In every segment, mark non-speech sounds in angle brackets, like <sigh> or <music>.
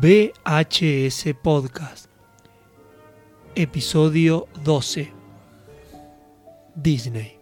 VHS Podcast, episodio 12. Disney.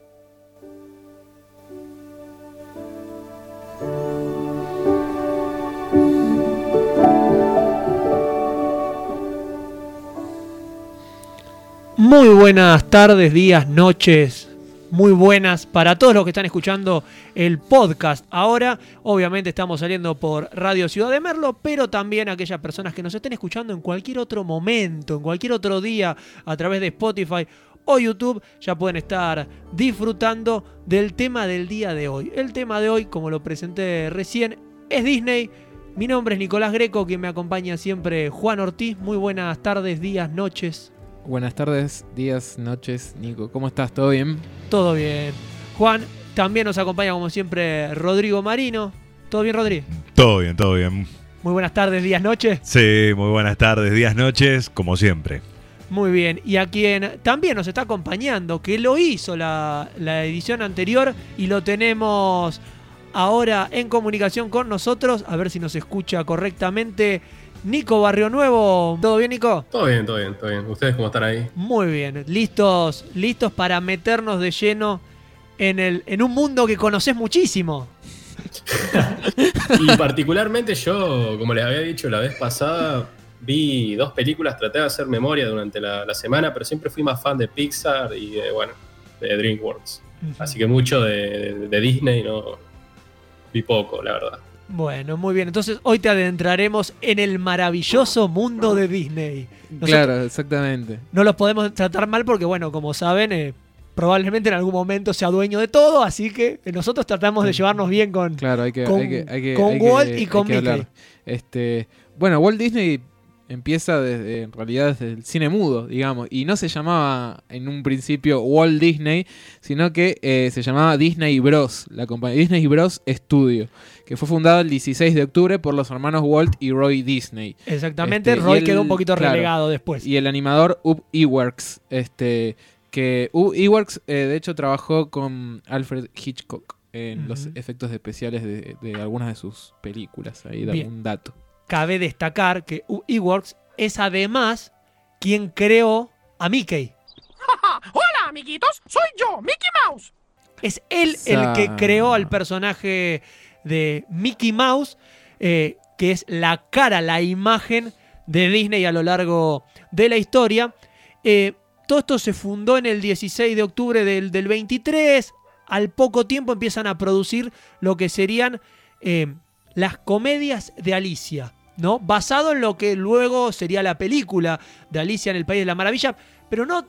Muy buenas tardes, días, noches, muy buenas para todos los que están escuchando el podcast. Ahora, obviamente, estamos saliendo por Radio Ciudad de Merlo, pero también aquellas personas que nos estén escuchando en cualquier otro momento, en cualquier otro día, a través de Spotify o YouTube, ya pueden estar disfrutando del tema del día de hoy. El tema de hoy, como lo presenté recién, es Disney. Mi nombre es Nicolás Greco, quien me acompaña siempre Juan Ortiz. Muy buenas tardes, días, noches. Buenas tardes, días, noches, Nico. ¿Cómo estás? ¿Todo bien? Todo bien. Juan, también nos acompaña como siempre Rodrigo Marino. ¿Todo bien, Rodrigo? Todo bien, todo bien. Muy buenas tardes, días, noches. Sí, muy buenas tardes, días, noches, como siempre. Muy bien. Y a quien también nos está acompañando, que lo hizo la, la edición anterior y lo tenemos ahora en comunicación con nosotros, a ver si nos escucha correctamente. Nico Barrio Nuevo, ¿todo bien, Nico? Todo bien, todo bien, todo bien. ¿Ustedes cómo están ahí? Muy bien, listos, listos para meternos de lleno en, el, en un mundo que conoces muchísimo. <laughs> y particularmente yo, como les había dicho la vez pasada, vi dos películas, traté de hacer memoria durante la, la semana, pero siempre fui más fan de Pixar y de, bueno, de DreamWorks. Así que mucho de, de, de Disney no vi poco, la verdad. Bueno, muy bien. Entonces hoy te adentraremos en el maravilloso mundo de Disney. Nosotros claro, exactamente. No los podemos tratar mal porque, bueno, como saben, eh, probablemente en algún momento sea dueño de todo, así que nosotros tratamos de llevarnos bien con, claro, hay que, con, hay que, hay que, con hay Walt y con Mickey. Este, bueno, Walt Disney empieza desde, en realidad desde el cine mudo, digamos, y no se llamaba en un principio Walt Disney, sino que eh, se llamaba Disney Bros, la compañía Disney Bros Studio, que fue fundada el 16 de octubre por los hermanos Walt y Roy Disney. Exactamente, Este, Roy el- quedó un poquito claro, relegado después. Y el animador Ub Iwerks, este, que Ub Iwerks eh, de hecho trabajó con Alfred Hitchcock en los efectos especiales de, de algunas de sus películas, ahí da Bien. un dato. Cabe destacar que Eworks es además quien creó a Mickey. <laughs> Hola, amiguitos, soy yo, Mickey Mouse. Es él el que creó al personaje de Mickey Mouse, eh, que es la cara, la imagen de Disney a lo largo de la historia. Eh, todo esto se fundó en el 16 de octubre del, del 23. Al poco tiempo empiezan a producir lo que serían eh, las comedias de Alicia, ¿no? Basado en lo que luego sería la película de Alicia en el País de la Maravilla, pero no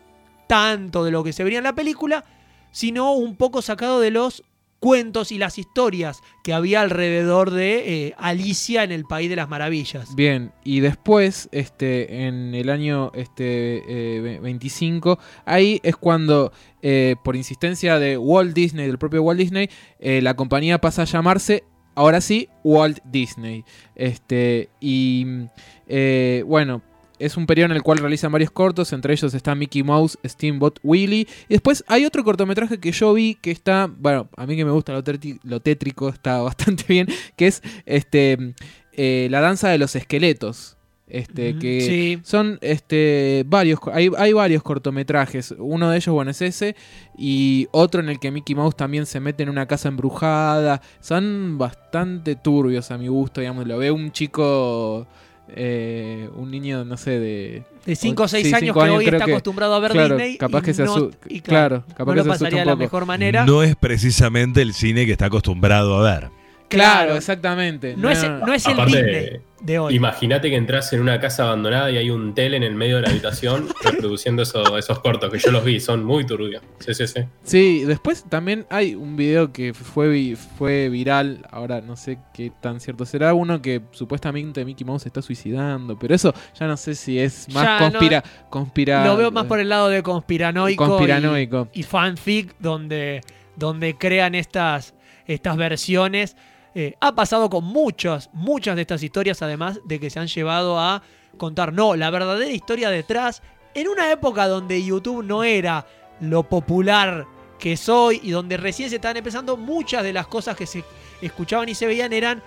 tanto de lo que se vería en la película, sino un poco sacado de los cuentos y las historias que había alrededor de eh, Alicia en el País de las Maravillas. Bien, y después, este, en el año este, eh, ve- 25, ahí es cuando, eh, por insistencia de Walt Disney, del propio Walt Disney, eh, la compañía pasa a llamarse, ahora sí, Walt Disney. Este, y eh, bueno, es un periodo en el cual realizan varios cortos, entre ellos está Mickey Mouse, Steamboat Willie. Y después hay otro cortometraje que yo vi que está, bueno, a mí que me gusta lo, tétrico, lo tétrico, está <laughs> bastante bien, que es este eh, La danza de los esqueletos. Este, que sí. son este varios hay, hay varios cortometrajes uno de ellos bueno es ese y otro en el que Mickey Mouse también se mete en una casa embrujada son bastante turbios a mi gusto digamos lo ve un chico eh, un niño no sé de De 5 o 6 Sí, años que años hoy está que- acostumbrado a ver claro, Disney. capaz y que se no, asu- y claro, capaz no que lo se pasaría de la mejor manera. No es precisamente el cine que está acostumbrado a ver. Claro exactamente No es, no es el Aparte, Disney de hoy. Imagínate que entras en una casa abandonada y hay un tele en el medio de la habitación <laughs> reproduciendo eso- esos cortos, que yo los vi, son muy turbios. Sí, sí, sí. Sí, después también hay un video que fue, fue viral, ahora no sé qué tan cierto será, uno que supuestamente Mickey Mouse se está suicidando, pero eso ya no sé si es más Ya conspira, conspira- Lo veo más por el lado de conspiranoico, Conspiranoico. Y, y fanfic, donde, donde crean estas, estas versiones Eh, ha pasado con muchas, muchas de estas historias, además de que se han llevado a contar, no, la verdadera historia detrás, en una época donde YouTube no era lo popular que soy y donde recién se estaban empezando, muchas de las cosas que se escuchaban y se veían eran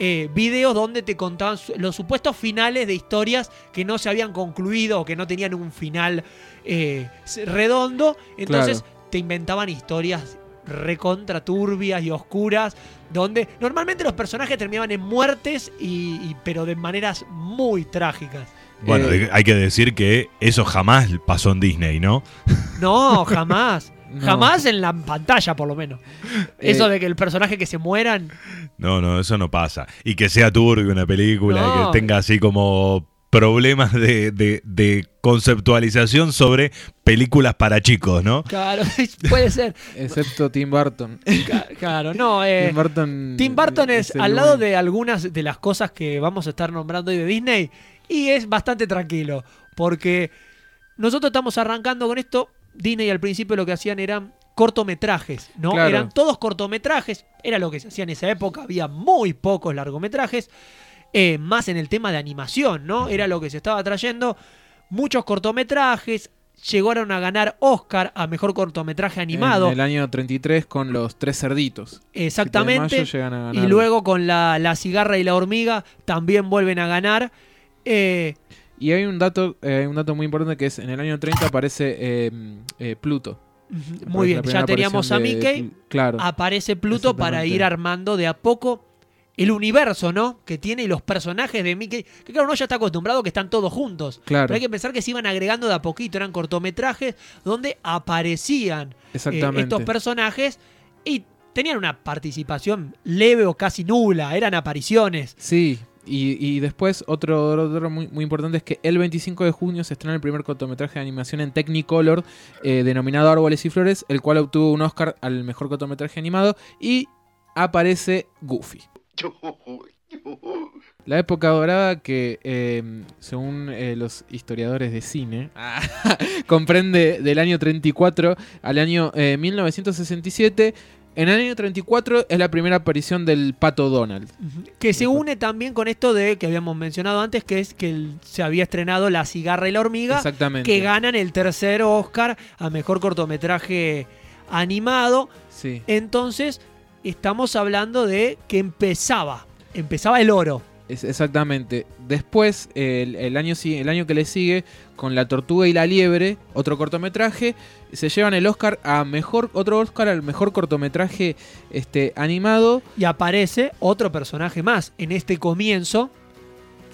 eh, videos donde te contaban los supuestos finales de historias que no se habían concluido o que no tenían un final eh, redondo. Entonces te inventaban historias recontra turbias y oscuras donde normalmente los personajes terminaban en muertes y, y- pero de maneras muy trágicas. Bueno, Eh, hay que decir que eso jamás pasó en Disney, ¿no? No, jamás. <laughs> No. Jamás en la pantalla, por lo menos. Eso Eh, de que el personaje que se mueran. No, no, eso no pasa. Y que sea turbio una película, No. que tenga así como problemas de, de- de conceptualización sobre películas para chicos, ¿no? Claro, <laughs> puede ser. Excepto Tim Burton. Claro, no. eh, Tim Burton. Tim Burton es, al lado de algunas de las cosas que vamos a estar nombrando hoy de Disney y es bastante tranquilo porque nosotros estamos arrancando con esto. Disney al principio lo que hacían eran cortometrajes, ¿no? Claro. Eran todos cortometrajes, era lo que se hacía en esa época, había muy pocos largometrajes, eh, más en el tema de animación, ¿no? Era lo que se estaba trayendo, muchos cortometrajes, llegaron a ganar Oscar a mejor cortometraje animado. En el año 33 con los tres cerditos. Exactamente. 7 de mayo llegan a Y luego con la, la cigarra y la hormiga también vuelven a ganar. Eh, Y hay un dato, eh, un dato muy importante que es en el año 30 aparece eh, Pluto. muy bien, ya teníamos a de Mickey. Claro. Aparece Pluto para ir armando de a poco el universo, ¿no? Que tiene y los personajes de Mickey. Que claro, uno ya está acostumbrado que están todos juntos. Claro. Pero hay que pensar que se iban agregando de a poquito. Eran cortometrajes donde aparecían eh, estos personajes y tenían una participación leve o casi nula. Eran apariciones. Sí, y, y después otro, otro muy, muy importante es que el 25 de junio se estrena el primer cortometraje de animación en Technicolor eh, denominado Árboles y Flores, el cual obtuvo un Oscar al mejor cortometraje animado y aparece Goofy. La época dorada que, eh, según eh, los historiadores de cine, <laughs> comprende del año 34 al año eh, 1967. En el año 34 es la primera aparición del Pato Donald. Que se une también con esto de que habíamos mencionado antes, que es que se había estrenado La cigarra y la hormiga, Exactamente. que ganan el tercer Oscar a mejor cortometraje animado. Sí. Entonces, estamos hablando de que empezaba, empezaba el oro. Es- exactamente. Después, el, el año, el año que le sigue, con La Tortuga y la Liebre, otro cortometraje, se llevan el Oscar a mejor, otro Oscar al mejor cortometraje este, animado. Y aparece otro personaje más en este comienzo,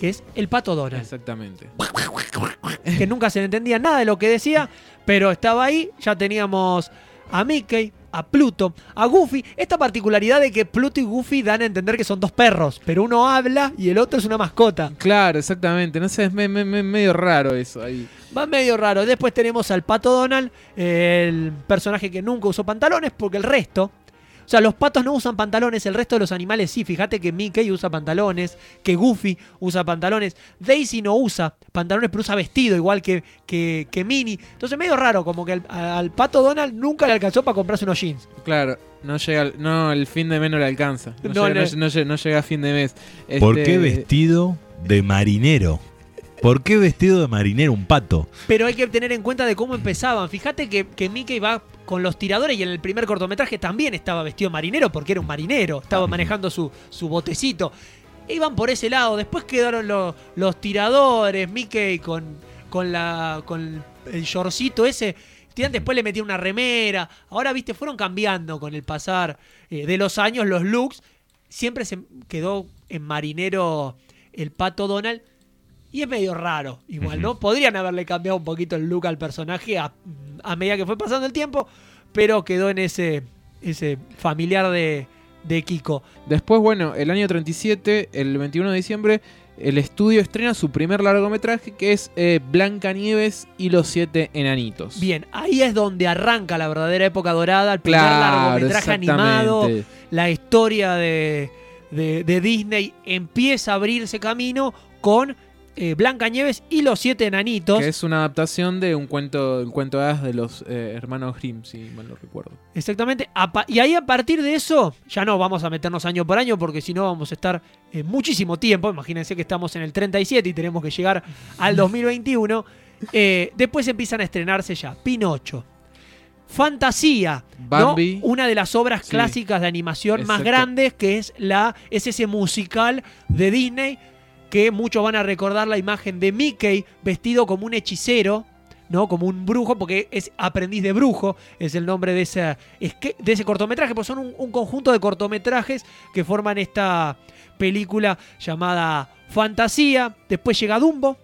que es el Pato Donald. Exactamente. que nunca se le entendía nada de lo que decía, pero estaba ahí, ya teníamos a Mickey, a Pluto, a Goofy, esta particularidad de que Pluto y Goofy dan a entender que son dos perros, pero uno habla y el otro es una mascota. Claro, exactamente. No sé, es me- me- me- medio raro eso ahí. Va medio raro. Después tenemos al Pato Donald, el personaje que nunca usó pantalones, porque el resto... O sea, los patos no usan pantalones, el resto de los animales sí. Fíjate que Mickey usa pantalones, que Goofy usa pantalones. Daisy no usa pantalones, pero usa vestido, igual que, que, que Minnie. Entonces, medio raro, como que al, al pato Donald nunca le alcanzó para comprarse unos jeans. Claro, no llega, al- no, el fin de mes no le alcanza. No, No llega, le- no- no llega- no llega a fin de mes. ¿Por Este, qué vestido de marinero? ¿Por qué vestido de marinero un pato? Pero hay que tener en cuenta de cómo empezaban. Fíjate que, que Mickey va con los tiradores y en el primer cortometraje también estaba vestido marinero porque era un marinero. Estaba manejando su, su botecito. Iban por ese lado. Después quedaron los, los tiradores. Mickey con, con, la, con el shortcito ese. Tiran, Después le metieron una remera. Ahora, viste, fueron cambiando con el pasar eh, de los años los looks. Siempre se quedó en marinero el pato Donald. Y es medio raro, igual, ¿no? Podrían haberle cambiado un poquito el look al personaje a, a medida que fue pasando el tiempo, pero quedó en ese, ese familiar de, de Kiko. Después, bueno, el año 37, el 21 de diciembre, el estudio estrena su primer largometraje que es eh, Blancanieves y los siete enanitos. Bien, ahí es donde arranca la verdadera época dorada, el primer Claro, largometraje animado, la historia de, de- de Disney empieza a abrirse camino con eh, Blancanieves y los siete enanitos. Que es una adaptación de un cuento, un cuento de los eh, hermanos Grimm, si mal no recuerdo. Exactamente. Y ahí a partir de eso, ya no vamos a meternos año por año porque si no vamos a estar eh, muchísimo tiempo. Imagínense que estamos en el 37 y tenemos que llegar al 2021. Eh, después empiezan a estrenarse ya Pinocho, Fantasía, ¿no? Bambi. una de las obras Sí. clásicas de animación más grandes que es, la, es ese musical de Disney que muchos van a recordar la imagen de Mickey vestido como un hechicero, ¿no? Como un brujo, porque es aprendiz de brujo, es el nombre de ese, es que- de ese cortometraje, pues son un, un conjunto de cortometrajes que forman esta película llamada Fantasía. Después llega Dumbo,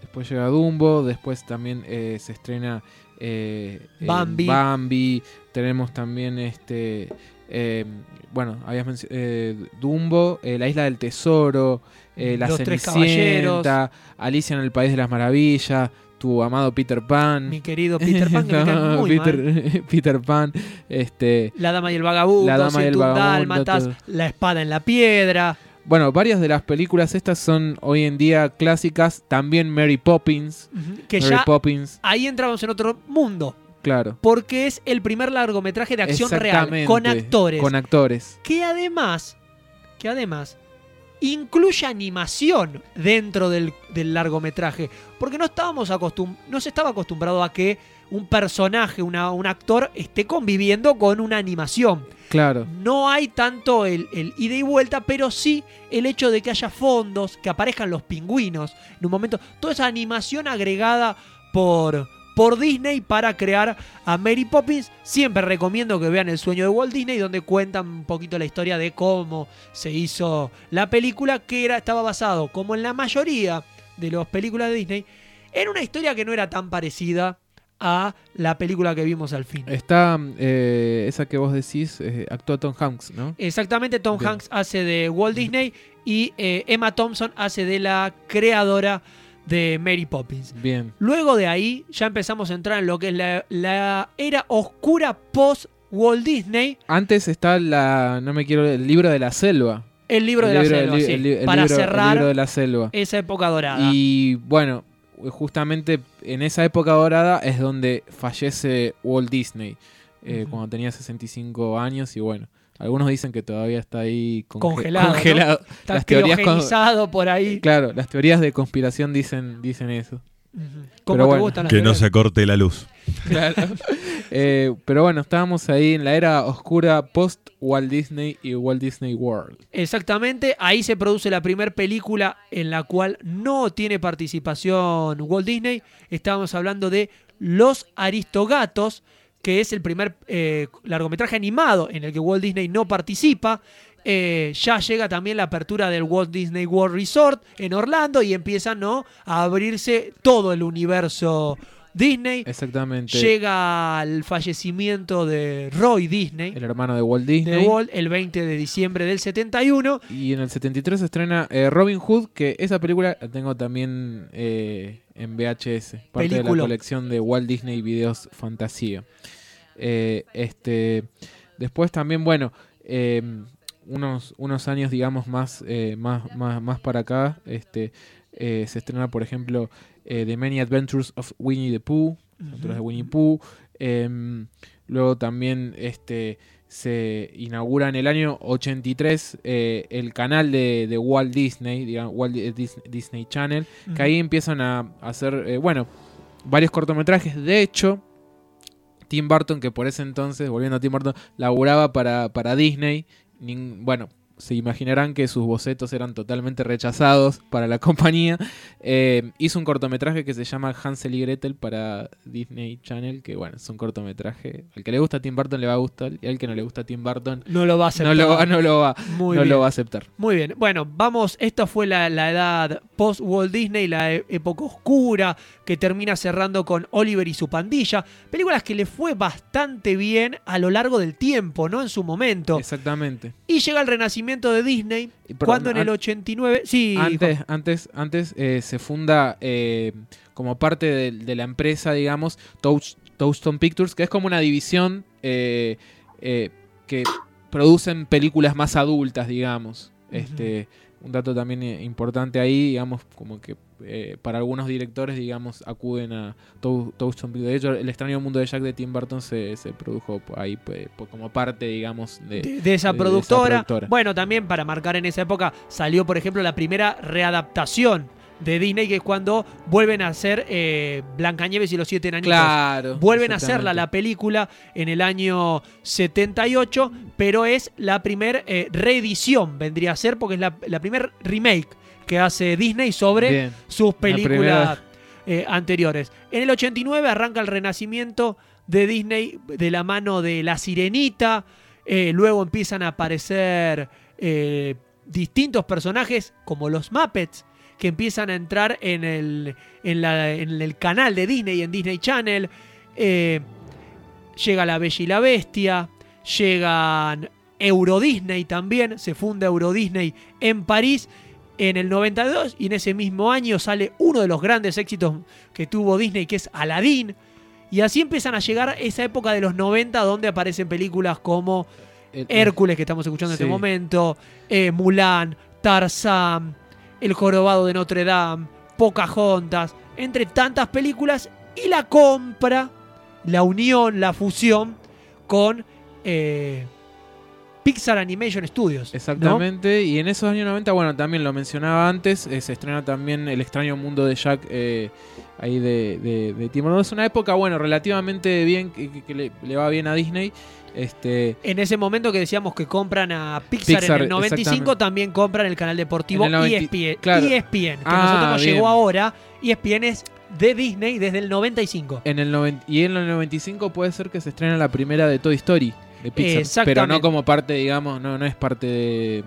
Después llega Dumbo, después también eh, se estrena eh, Bambi. Bambi. Tenemos también este. eh, bueno, habías mencionado Dumbo, La Isla del Tesoro, eh, La Los Tres Alicia en el País de las Maravillas, tu amado Peter Pan. mi querido Peter Pan, <laughs> que me cae No, muy Peter, mal. <laughs> Peter Pan, este. La Dama y el Vagabundo, La Dama y el 101 Vagabundo, Dálmatas, todo. La Espada en la Piedra. Bueno, varias de las películas estas son hoy en día clásicas. También Mary Poppins. Que Mary ya Poppins, ahí entramos en otro mundo. claro. Porque es el primer largometraje de acción real con actores. Con actores. que además, que además incluye animación dentro del, del largometraje. Porque no estábamos acostum no se estaba acostumbrado a que un personaje, una- un actor, esté conviviendo con una animación. Claro. No hay tanto el, el ida y vuelta, pero sí el hecho de que haya fondos, que aparezcan los pingüinos en un momento. Toda esa animación agregada por, por Disney para crear a Mary Poppins. Siempre recomiendo que vean El sueño de Walt Disney, donde cuentan un poquito la historia de cómo se hizo la película, que era, estaba basado, como en la mayoría de las películas de Disney, en una historia que no era tan parecida a la película que vimos al fin. Está eh, esa que vos decís, eh, actúa Tom Hanks, ¿no? Exactamente, Tom. Hanks hace de Walt Disney y eh, Emma Thompson hace de la creadora de Mary Poppins. Bien. Luego de ahí ya empezamos a entrar en lo que es la, la era oscura post Walt Disney, Antes está la, no me quiero, el libro de la selva. el libro El de la selva, sí, el li- el para libro- el cerrar libro de la selva. esa época dorada. Y bueno, justamente en esa época dorada es donde fallece Walt Disney, eh, cuando tenía 65 años y bueno, algunos dicen que todavía está ahí conge- Congelado, ¿no? congelado. Está las teorías por ahí. Claro, las teorías de conspiración dicen, dicen eso. ¿Cómo Pero te bueno, gustan las Que no se corte la luz. <laughs> Claro. Eh, pero bueno, estábamos ahí en la era oscura post Walt Disney y Walt Disney World. Exactamente, ahí se produce la primera película en la cual no tiene participación Walt Disney. Estábamos hablando de Los Aristogatos, que es el primer eh, largometraje animado en el que Walt Disney no participa. Eh, ya llega también la apertura del Walt Disney World Resort en Orlando y empieza ¿no? a abrirse todo el universo Disney. Exactamente. Llega el fallecimiento de Roy Disney, el hermano de Walt de Disney. Walt, el 20 de diciembre del 71. Y en el 73 se estrena eh, Robin Hood, que esa película la tengo también eh, en VHS, parte de la colección de Walt Disney Videos Fantasía. Eh, este, después también, bueno, unos, unos años, digamos, más, más, más, más para acá, este, eh, se estrena, por ejemplo, eh, The Many Adventures of Winnie the Pooh, Aventuras de Winnie Pooh. Em, luego también este, se inaugura en el año 83 eh, el canal de, de Walt Disney, digamos, Walt Di- Dis- Disney Channel, que ahí empiezan a hacer, eh, bueno, varios cortometrajes. De hecho, Tim Burton, que por ese entonces, volviendo a Tim Burton, laburaba para, para Disney, bueno, se imaginarán que sus bocetos eran totalmente rechazados para la <laughs> compañía. Eh, hizo un cortometraje que se llama Hansel y Gretel para Disney Channel, que bueno, es un cortometraje. Al que le gusta a Tim Burton le va a gustar, y al que no le gusta a Tim Burton No lo va a no aceptar. lo va, no lo va, Muy no bien. lo va a aceptar. Muy bien. Bueno, vamos. Esta fue la, la edad post Walt Disney, la e- época oscura, que termina cerrando con Oliver y su pandilla. Películas que le fue bastante bien a lo largo del tiempo, ¿no? En su momento. Exactamente. Y llega el renacimiento de Disney, perdón, cuando en el an- 89. Sí, Antes, antes, antes eh, se funda eh, como parte de, de la empresa, digamos, Touch, Touchstone Pictures, que es como una división eh, que producen películas más adultas, digamos. Este, un dato también importante ahí, digamos, como que eh, para algunos directores, digamos, acuden a Tou- Touchstone Video. De hecho, El extraño mundo de Jack de Tim Burton se, se produjo ahí pues, po- como parte, digamos, de... de, de esa de- de esa productora. productora. Bueno, también para marcar en esa época salió, por ejemplo, la primera readaptación de Disney, que es cuando vuelven a hacer eh, Blancanieves y los siete enanitos. Claro. Vuelven a hacerla la película en el año 78, pero es la primera reedición, vendría a ser, porque es la, la primer remake que hace Disney sobre Bien. sus películas eh, anteriores. En el 89 arranca el renacimiento de Disney de la mano de La Sirenita, eh, luego empiezan a aparecer eh, distintos personajes como los Muppets, que empiezan a entrar en el, en la- en el canal de Disney, en Disney Channel. Eh, llega La Bella y la Bestia, llegan Euro Disney también, se funda Euro Disney en París en el 92 y en ese mismo año sale uno de los grandes éxitos que tuvo Disney, que es Aladdin. Y así empiezan a llegar esa época de los 90 donde aparecen películas como El- Hércules, que estamos escuchando en este momento, eh, Mulan, Tarzán, El Jorobado de Notre Dame, Pocahontas, entre tantas películas, y la compra, la unión, la fusión con eh, Pixar Animation Studios. ¿no? Exactamente, y en esos años 90, bueno, también lo mencionaba antes, eh, se estrena también El extraño mundo de Jack eh, ahí de, de, de Tim Burton. Es una época, bueno, relativamente bien, que, que- le, le va bien a Disney. Este, En ese momento que decíamos que compran a Pixar, Pixar, en el 95, exactamente. también compran el canal deportivo el 90 ESPN, claro. ESPN, que Ah, nosotros nos bien. llegó ahora. ESPN es de Disney desde el 95. en el noven- y en el 95 puede ser que se estrena la primera de Toy Story de Pixar, pero no como parte, digamos, no, no es parte de,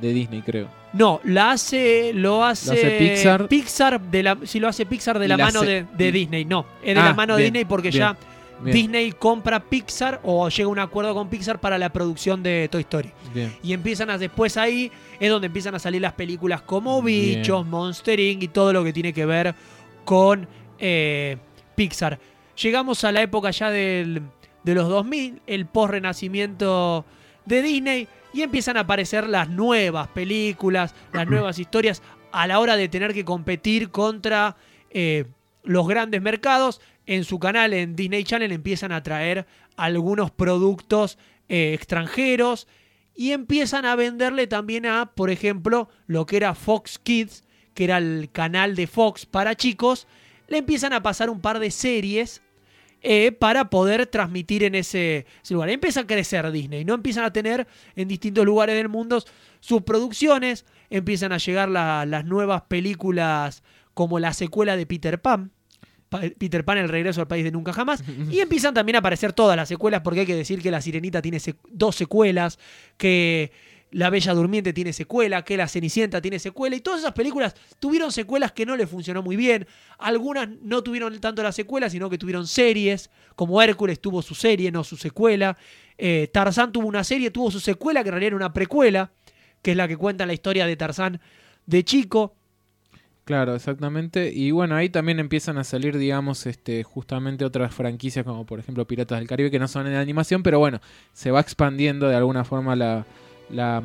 de Disney, creo. No, la hace, lo hace, hace Pixar. de la, si lo hace Pixar de la, la mano hace- de, Disney, no, es de Ah, la mano de bien, Disney porque bien, ya Bien, Disney compra Pixar o llega a un acuerdo con Pixar para la producción de Toy Story. Y empiezan a, después ahí es donde empiezan a salir las películas como. Bichos, Monster Inc. y todo lo que tiene que ver con eh, Pixar. Llegamos a la época ya del, de los 2000, el post-renacimiento de Disney, y empiezan a aparecer las nuevas películas, las <clears throat> nuevas historias, a la hora de tener que competir contra eh, los grandes mercados. En su canal, en Disney Channel, empiezan a traer algunos productos eh, extranjeros y empiezan a venderle también a, por ejemplo, lo que era Fox Kids, que era el canal de Fox para chicos, le empiezan a pasar un par de series eh, para poder transmitir en ese, ese lugar. Empieza a crecer Disney, ¿no? Empiezan a tener en distintos lugares del mundo sus producciones, empiezan a llegar la- las nuevas películas como la secuela de Peter Pan. Pa- Peter Pan, el regreso al país de nunca jamás. Y <laughs> empiezan también a aparecer todas las secuelas, porque hay que decir que La Sirenita tiene sec- dos secuelas, que La Bella Durmiente tiene secuela, que La Cenicienta tiene secuela, y todas esas películas tuvieron secuelas que no le funcionó muy bien. Algunas no tuvieron tanto la secuela, sino que tuvieron series, como Hércules tuvo su serie, no su secuela. Eh, Tarzán tuvo una serie, tuvo su secuela, que en realidad era una precuela, que es la que cuenta la historia de Tarzán de chico. Claro, exactamente. Y bueno, ahí también empiezan a salir, digamos, este, justamente otras franquicias como por ejemplo Piratas del Caribe, que no son en animación, pero bueno, se va expandiendo de alguna forma la, la,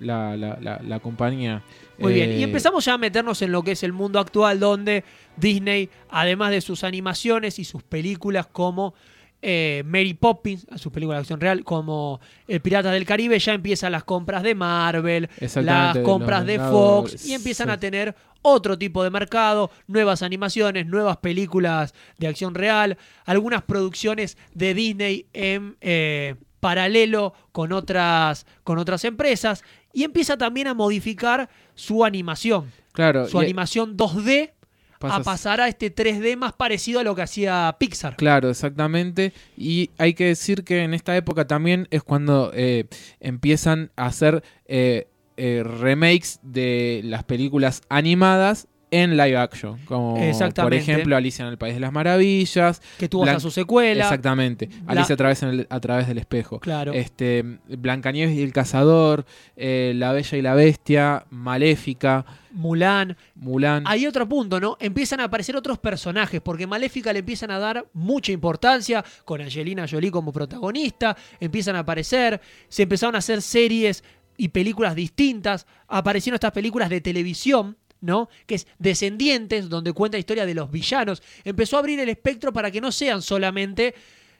la, la- compañía. Muy bien, y Eh, empezamos ya a meternos en lo que es el mundo actual, donde Disney, además de sus animaciones y sus películas como eh, Mary Poppins, sus películas de acción real, como El Pirata del Caribe, ya empiezan las compras de Marvel, las compras de Fox, y empiezan sí. a tener otro tipo de mercado, nuevas animaciones, nuevas películas de acción real, algunas producciones de Disney en eh, paralelo con otras, con otras empresas, y empieza también a modificar su animación, Claro, su animación 2D a pasar a este 3D más parecido a lo que hacía Pixar. Claro, exactamente. Y hay que decir que en esta época también es cuando eh, empiezan a hacer eh, eh, remakes de las películas animadas en live action. Como por ejemplo Alicia en el País de las Maravillas. Que tuvo hasta su secuela. Exactamente. La- Alicia a el- a través del espejo. Claro. Este, Blancanieves y el Cazador, eh, La Bella y la Bestia, Maléfica, Mulan. Mulan. Hay otro punto, ¿no? Empiezan a aparecer otros personajes, porque Maléfica le empiezan a dar mucha importancia, con Angelina Jolie como protagonista, empiezan a aparecer, se empezaron a hacer series y películas distintas. Aparecieron estas películas de televisión, ¿no? Que es Descendientes, donde cuenta la historia de los villanos. Empezó a abrir el espectro para que no sean solamente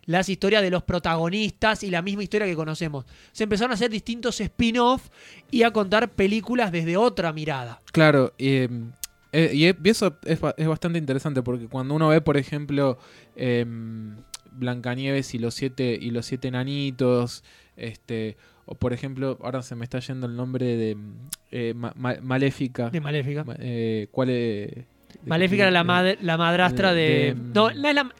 las historias de los protagonistas y la misma historia que conocemos. Se empezaron a hacer distintos spin-off y a contar películas desde otra mirada. Claro, eh, eh, y, y eso es, es bastante interesante porque cuando uno ve, por ejemplo, em, Blancanieves y los siete y los siete este, o por ejemplo, ahora se me está yendo el nombre de eh, Ma- Ma- Maléfica. De Maléfica. Ma- eh, ¿Cuál es? Maléfica era la, madre, la madrastra de... de- no, no es la...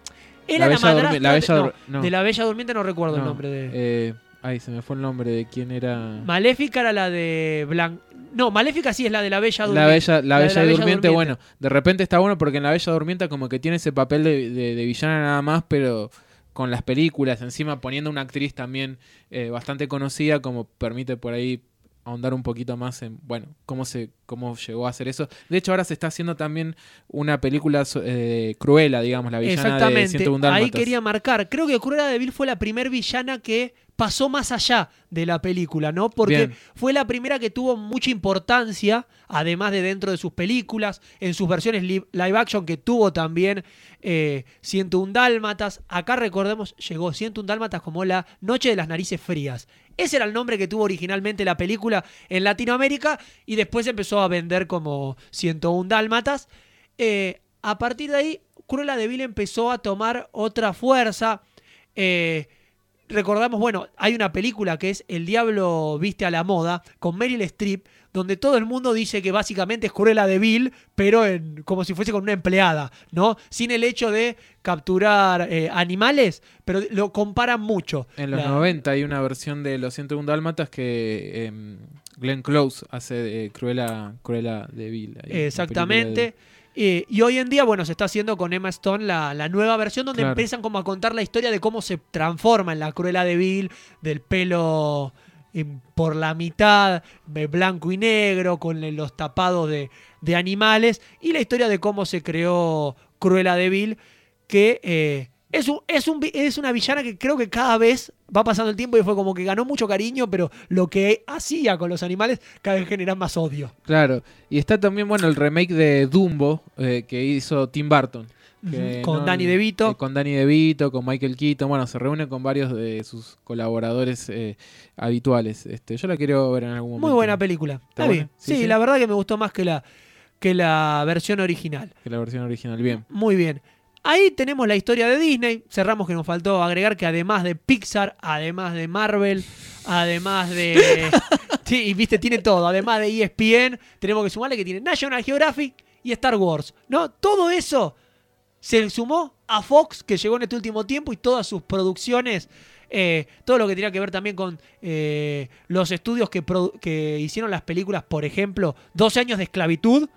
Era La la, madrastra la Bella de, Dur- no, no. de la Bella Durmiente, no recuerdo el No, nombre de... eh, ay, se me fue el nombre de quién era. Maléfica era la de Blan... No, Maléfica sí es la de la Bella La Durmiente. Bella, la Bella Durmiente, bueno, de repente está bueno porque en La Bella Durmiente como que tiene ese papel de, de- de villana nada más, pero con las películas, encima poniendo una actriz también eh, bastante conocida, como permite por ahí ahondar un poquito más en, bueno, cómo se cómo llegó a hacer eso. De hecho, ahora se está haciendo también una película eh, Cruella, digamos, la villana de Exactamente. 101 Ahí quería marcar. Creo que Cruella de Vil fue la primer villana que pasó más allá de la película, ¿no? Porque Bien. fue la primera que tuvo mucha importancia, además de dentro de sus películas, en sus versiones li- live action que tuvo también eh, 101 Dálmatas. Acá recordemos, llegó 101 Dálmatas como la Noche de las Narices Frías. Ese era el nombre que tuvo originalmente la película en Latinoamérica y después empezó a vender como 101 Dálmatas. Eh, a partir de ahí, Cruella de Vil empezó a tomar otra fuerza. Eh, recordamos, bueno, hay una película que es El Diablo Viste a la Moda con Meryl Streep, donde todo el mundo dice que básicamente es Cruella de Vil, pero en- como si fuese con una empleada, ¿no? Sin el hecho de capturar eh, animales, pero lo comparan mucho. En los La- 90 hay una versión de Los 101 Dálmatas que em, Glenn Close hace de Cruella, Cruella de Exactamente. Eh, y hoy en día, bueno, se está haciendo con Emma Stone la, la nueva versión donde Claro. empiezan como a contar la historia de cómo se transforma en la Cruella de Vil, del pelo em, por la mitad, de blanco y negro, con los tapados de, de animales, y la historia de cómo se creó Cruella de Vil, que eh, es, un, es, un es una villana que creo que cada vez va pasando el tiempo y fue como que ganó mucho cariño, pero lo que hacía con los animales cada vez genera más odio. Claro, y está también, bueno, el remake de Dumbo eh, que hizo Tim Burton. que con no- Danny DeVito. eh, con Danny DeVito, con Michael Keaton. Bueno, se reúne con varios de sus colaboradores eh, habituales. Este, yo la quiero ver en algún momento. Muy buena película. Está bien. Sí, Sí, sí. la verdad que me gustó más que la, que la versión original. Que la versión original. Bien. Muy bien. Ahí tenemos la historia de Disney. Cerramos que nos faltó agregar que además de Pixar, además de Marvel, además de. <laughs> sí, y viste, tiene todo. Además de ESPN, tenemos que sumarle que tiene National Geographic y Star Wars. ¿No? Todo eso se sumó a Fox, que llegó en este último tiempo, y todas sus producciones. eh, todo lo que tenía que ver también con eh, los estudios que hicieron las películas, por ejemplo, 12 años de esclavitud,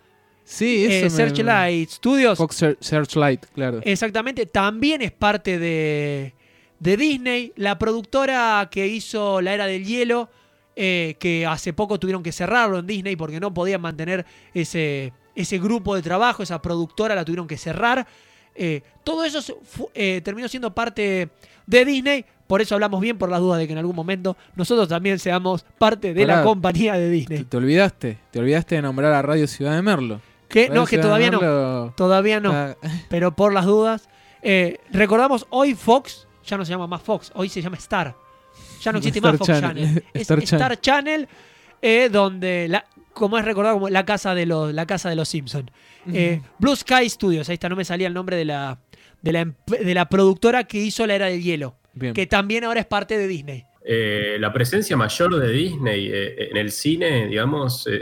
Sí, eh, eso me- Searchlight Studios. Fox Search- Searchlight, claro. Exactamente, también es parte de, de Disney. La productora que hizo La Era del Hielo, eh, que hace poco tuvieron que cerrarlo en Disney porque no podían mantener ese, ese grupo de trabajo, esa productora la tuvieron que cerrar. Eh, todo eso terminó siendo parte de Disney. Por eso hablamos bien, por las dudas de que en algún momento nosotros también seamos parte de la compañía de Te, Disney. te olvidaste. Te olvidaste de nombrar a Radio Ciudad de Merlo. Que, no, que todavía no. Todavía no. está- pero por las dudas. eh, recordamos, hoy Fox ya no se llama más Fox, hoy se llama Star. Ya no existe Star más Fox Channel. Channel. <laughs> Es Star Star, Channel, eh, donde, la, como es recordado, como la casa de los, la casa de los Simpsons. Blue Sky Studios, ahí está, no me salía el nombre de la, de la, de la productora que hizo La Era del Hielo, Bien. que también ahora es parte de Disney. Eh, la presencia mayor de Disney eh, en el cine, digamos, eh,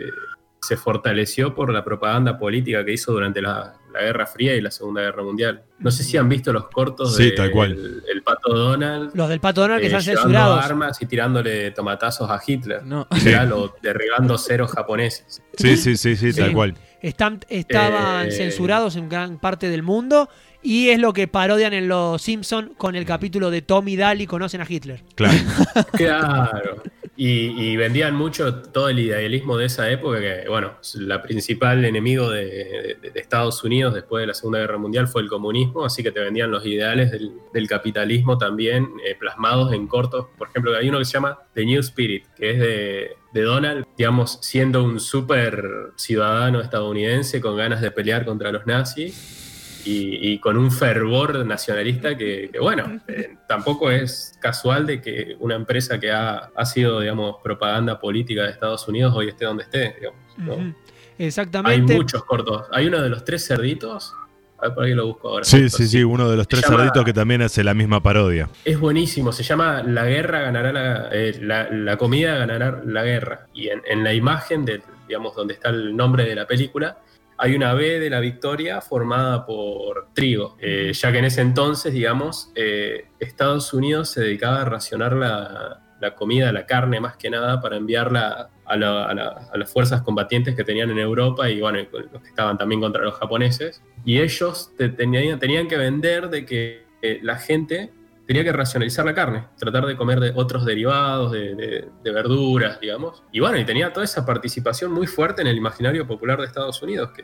se fortaleció por la propaganda política que hizo durante la, la Guerra Fría y la Segunda Guerra Mundial. No sé si han visto los cortos Sí, de tal cual. El, el pato Donald. Los del Pato Donald que eh, están llevando censurados. armas y tirándole tomatazos a Hitler. No. Literal, o derribando ceros japoneses. Sí, sí, sí, sí, tal Sí. cual. Están, estaban Eh, censurados en gran parte del mundo y es lo que parodian en Los Simpson con el capítulo de Tommy Daly conocen a Hitler. Claro. <laughs> Claro. Y, y vendían mucho todo el idealismo de esa época, que bueno, la principal enemigo de, de- de Estados Unidos después de la Segunda Guerra Mundial fue el comunismo, así que te vendían los ideales del, del capitalismo también eh, plasmados en cortos. Por ejemplo, hay uno que se llama The New Spirit, que es de, de Donald, digamos, siendo un súper ciudadano estadounidense con ganas de pelear contra los nazis. Y, y con un fervor nacionalista que, que, bueno, eh, tampoco es casual de que una empresa que ha, ha sido, digamos, propaganda política de Estados Unidos hoy esté donde esté. digamos, ¿no? Ujú. Hay Exactamente. muchos cortos. Hay uno de los tres cerditos. A ver por ahí lo busco ahora. Sí, sí, sí, uno de los Se tres llama- cerditos que también hace la misma parodia. Es buenísimo, se llama La guerra ganará la, eh, la, la comida ganará la guerra. Y en, en la imagen, de, digamos, donde está el nombre de la película, hay una B de la victoria formada por trigo, Eh, ya que en ese entonces, digamos, eh, Estados Unidos se dedicaba a racionar la, comida, la carne más que nada, para enviarla a, la- a la- a las fuerzas combatientes que tenían en Europa y bueno, los que estaban también contra los japoneses. Y ellos te- tenían, tenían que vender de que eh, la gente tenía que racionalizar la carne, tratar de comer de otros derivados, de, de- de verduras, digamos. Y bueno, y tenía toda esa participación muy fuerte en el imaginario popular de Estados Unidos que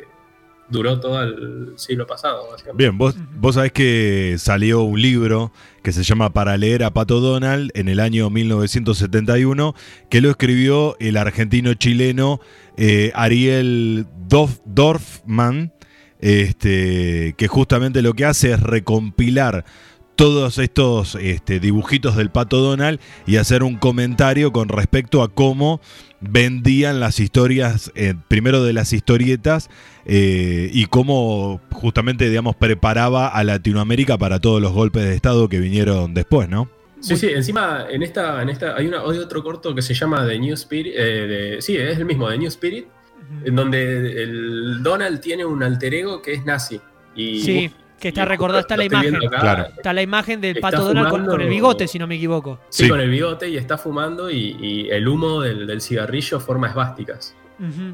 duró todo el siglo pasado, básicamente. Bien, vos, vos sabés que salió un libro que se llama Para leer a Pato Donald en el año 1971, que lo escribió el argentino-chileno eh, Ariel Dorf- Dorfman, este, que justamente lo que hace es recompilar todos estos este, dibujitos del Pato Donald y hacer un comentario con respecto a cómo vendían las historias, eh, primero de las historietas, eh, y cómo justamente, digamos, preparaba a Latinoamérica para todos los golpes de Estado que vinieron después, ¿no? Sí, sí, encima en esta, en esta hay, una, hay otro corto que se llama The New Spirit, eh, de- sí, es el mismo, The New Spirit, en donde el Donald tiene un alter ego que es nazi. Y, Sí, que está recordada, está la imagen. Claro. Está la imagen del Está pato Donald con, el bigote, si no me equivoco. Sí, Sí. con el bigote y está fumando y, y el humo del, del cigarrillo forma esvásticas.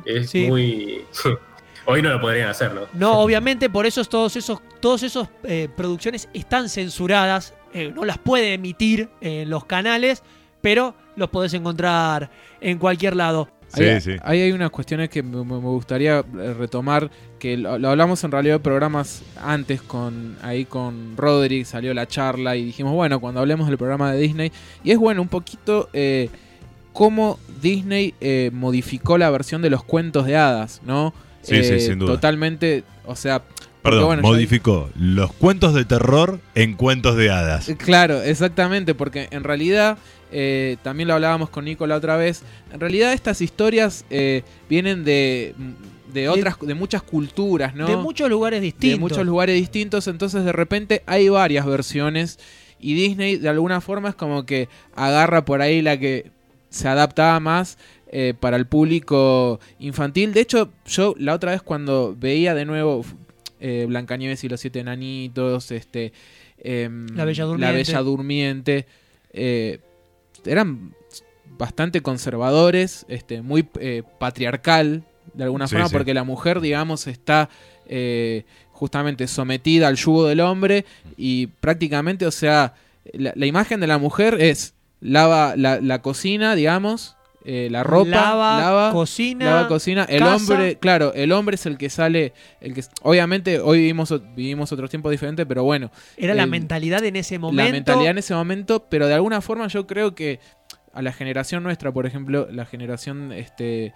Es sí. muy... <laughs> Hoy no lo podrían hacer, ¿no? No, obviamente por eso todos esos, todos esos eh, producciones están censuradas, eh, no las puede emitir en los canales, pero los podés encontrar en cualquier lado. Sí, ahí, sí. ahí hay unas cuestiones que me, gustaría eh, retomar, que lo, lo hablamos en realidad de programas antes con ahí con Roderick, salió la charla y dijimos, bueno, cuando hablemos del programa de Disney, y es bueno un poquito eh, cómo Disney eh, modificó la versión de los cuentos de hadas, ¿no? Sí, sí, Eh, sin duda. Totalmente, o sea... Perdón, bueno, yo- modificó los cuentos de terror en cuentos de hadas. Eh, Claro, exactamente, porque en realidad, eh, también lo hablábamos con Nico la otra vez, en realidad estas historias eh, vienen de, de otras, de muchas culturas, ¿no? De muchos lugares distintos. de muchos lugares distintos, entonces de repente hay varias versiones y Disney de alguna forma es como que agarra por ahí la que se adaptaba más eh, para el público infantil. De hecho, yo la otra vez cuando veía de nuevo Blancanieves y los siete enanitos, este, em, La Bella La Durmiente. Bella Durmiente, eh, eran bastante conservadores, este, muy eh, patriarcal de alguna Sí, forma, sí. porque la mujer, digamos, está eh, justamente sometida al yugo del hombre y prácticamente, o sea, la, la imagen de la mujer es lava la, la cocina, digamos, eh, la ropa, lava, lava, cocina. lava, cocina. El casa. hombre, claro, el hombre es el que sale, el que obviamente hoy vivimos, vivimos otros tiempos diferentes, pero bueno, Era la mentalidad en ese momento. la mentalidad en ese momento, pero de alguna forma yo creo que a la generación nuestra, por ejemplo, la generación este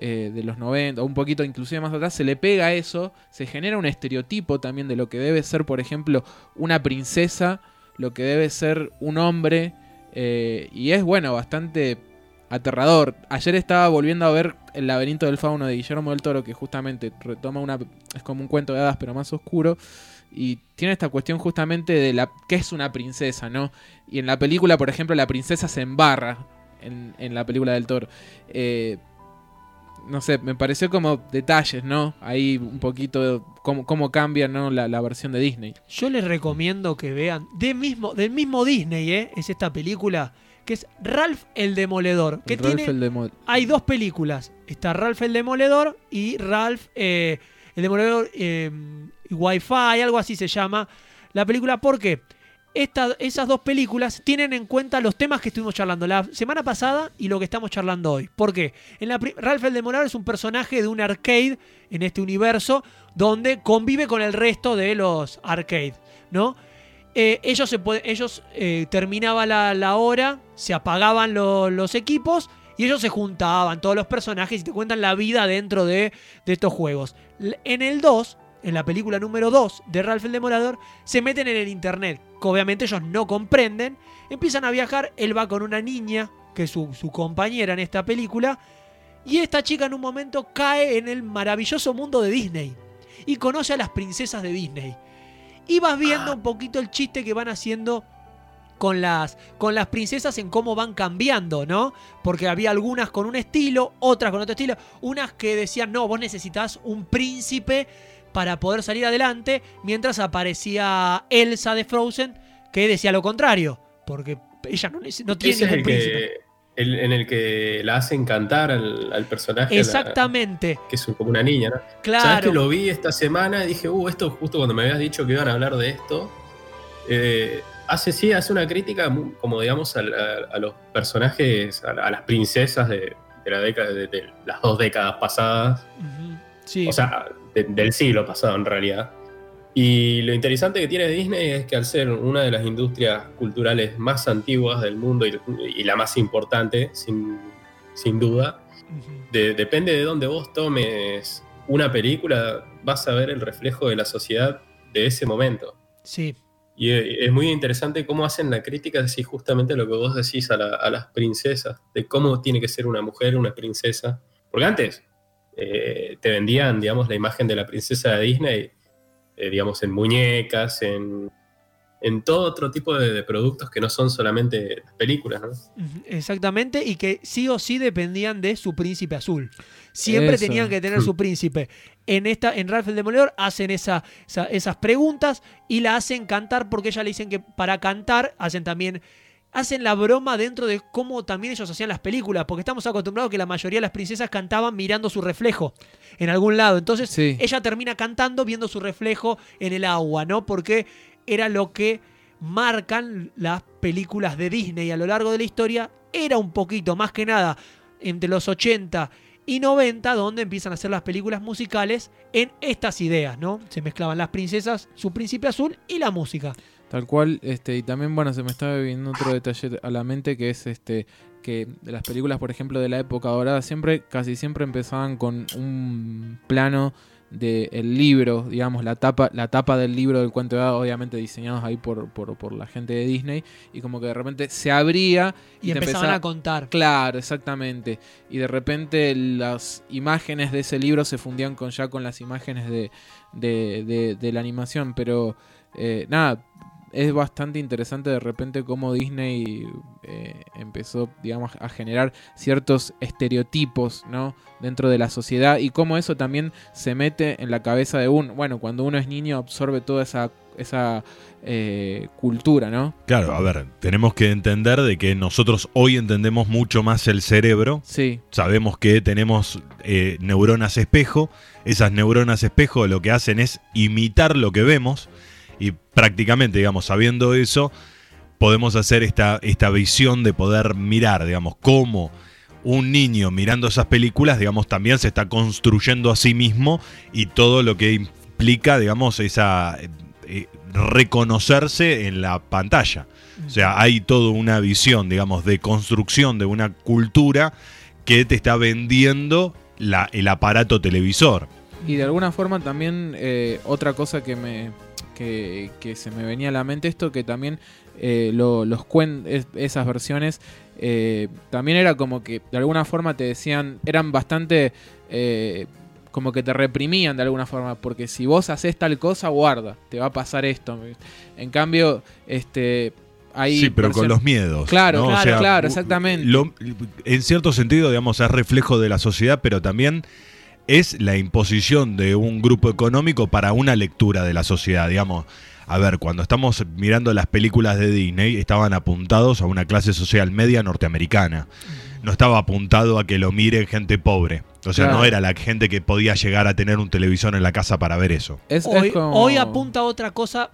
eh, de los 90, o un poquito inclusive más atrás, se le pega eso, se genera un estereotipo también de lo que debe ser, por ejemplo, una princesa, lo que debe ser un hombre, eh, y es bueno, bastante aterrador. Ayer estaba volviendo a ver El laberinto del fauno de Guillermo del Toro, que justamente retoma una... es como un cuento de hadas, pero más oscuro. Y tiene esta cuestión justamente de la qué es una princesa, ¿no? Y en la película, por ejemplo, la princesa se embarra en, la película del Thor. Eh, no sé, me pareció como detalles, ¿no? Ahí un poquito cómo, cómo cambia ¿no? la, versión de Disney. Yo les recomiendo que vean mismo, del mismo Disney, ¿eh? es esta película que es Ralph el Demoledor. Que Ralph tiene, el hay dos películas. Está Ralph el Demoledor y Ralph eh, el Demoledor eh, Wi-Fi, algo así se llama la película. ¿Por qué? esta- esas dos películas tienen en cuenta los temas que estuvimos charlando la semana pasada y lo que estamos charlando hoy. ¿Por qué? En la pri- Ralph el Demoledor es un personaje de un arcade en este universo donde convive con el resto de los arcades, ¿no? Eh, ellos se eh, terminaba la, hora, se apagaban lo- los equipos y ellos se juntaban, todos los personajes, y te cuentan la vida dentro de, estos juegos. En el 2, en la película número 2 de Ralph el Demoledor, se meten en el internet, que obviamente ellos no comprenden, empiezan a viajar, él va con una niña, que es su compañera en esta película, y esta chica en un momento cae en el maravilloso mundo de Disney y conoce a las princesas de Disney. Y vas viendo un poquito el chiste que van haciendo con las, con las princesas en cómo van cambiando, ¿no? Porque había algunas con un estilo, otras con otro estilo, unas que decían, no, vos necesitas un príncipe para poder salir adelante, mientras aparecía Elsa de Frozen, que decía lo contrario, porque ella no, tiene Ese es ningún el príncipe. que, el- en el que la hacen cantar al, al personaje. la- Exactamente, que es como una niña, ¿no? Sabes claro. que lo vi esta semana y dije, uh, esto justo cuando me habías dicho que iban a hablar de esto. eh, hace sí, hace una crítica, como digamos, a, los personajes, a, la- a las princesas de, de la década, de, de las dos décadas pasadas. Sí. O sea, de- del siglo pasado en realidad. Y lo interesante que tiene Disney es que al ser una de las industrias culturales más antiguas del mundo y, y la más importante, sin, sin duda, de- depende de dónde vos tomes una película, vas a ver el reflejo de la sociedad de ese momento. sí. Y es muy interesante cómo hacen la crítica, así justamente lo que vos decís a, la- a las princesas, de cómo tiene que ser una mujer, una princesa. Porque antes eh, te vendían, digamos, la imagen de la princesa de Disney, eh, digamos, en muñecas, en, en todo otro tipo de, de productos que no son solamente las películas, ¿no? Exactamente, y que sí o sí dependían de su príncipe azul. Siempre Eso. tenían que tener su príncipe. En esta, en Ralph el Demoledor hacen esa, esa- esas preguntas y la hacen cantar porque ella le dicen que para cantar hacen también. Hacen la broma dentro de cómo también ellos hacían las películas, porque estamos acostumbrados que la mayoría de las princesas cantaban mirando su reflejo en algún lado. Entonces, Sí. ella termina cantando viendo su reflejo en el agua, ¿no? Porque era lo que marcan las películas de Disney a lo largo de la historia. Era un poquito, más que nada, entre los 80 y 90, donde empiezan a hacer las películas musicales en estas ideas, ¿no? Se mezclaban las princesas, su príncipe azul y la música. Tal cual, este, y también, bueno, se me estaba viendo otro detalle a la mente que es este que de las películas, por ejemplo, de la época dorada, siempre, casi siempre empezaban con un plano del libro, digamos, la tapa, la tapa del libro del cuento de hadas, obviamente diseñados ahí por, por, por la gente de Disney, y como que de repente se abría Y, te empezaban empezaba- a contar. Claro, exactamente. Y de repente las imágenes de ese libro se fundían con ya con las imágenes de, de, de- de la animación. Pero eh, nada, es bastante interesante de repente cómo Disney eh, empezó, digamos, a generar ciertos estereotipos, ¿no? Dentro de la sociedad y cómo eso también se mete en la cabeza de uno. Bueno, cuando uno es niño absorbe toda esa, esa eh, cultura, ¿no? Claro, a ver, tenemos que entender de que nosotros hoy entendemos mucho más el cerebro. Sí, Sabemos que tenemos eh, neuronas espejo. Esas neuronas espejo lo que hacen es imitar lo que vemos. Y prácticamente, digamos, sabiendo eso, podemos hacer esta, esta visión de poder mirar, digamos, cómo un niño mirando esas películas, digamos, también se está construyendo a sí mismo y todo lo que implica, digamos, esa eh, eh, reconocerse en la pantalla. O sea, hay toda una visión, digamos, de construcción de una cultura que te está vendiendo la- el aparato televisor. Y de alguna forma también eh, otra cosa que me que, que se me venía a la mente esto que también eh, lo- los cuen- es- esas versiones eh, también era como que de alguna forma te decían eran bastante eh, como que te reprimían de alguna forma porque si vos haces tal cosa guarda te va a pasar esto en cambio este hay sí, pero con los miedos. Claro, ¿no? claro, claro, exactamente. lo- en cierto sentido, digamos, es reflejo de la sociedad, pero también es la imposición de un grupo económico para una lectura de la sociedad, digamos. A ver, cuando estamos mirando las películas de Disney, estaban apuntados a una clase social media norteamericana. No estaba apuntado a que lo mire gente pobre. O sea, Claro. no era la gente que podía llegar a tener un televisor en la casa para ver eso. es, es Hoy, como- hoy apunta a otra cosa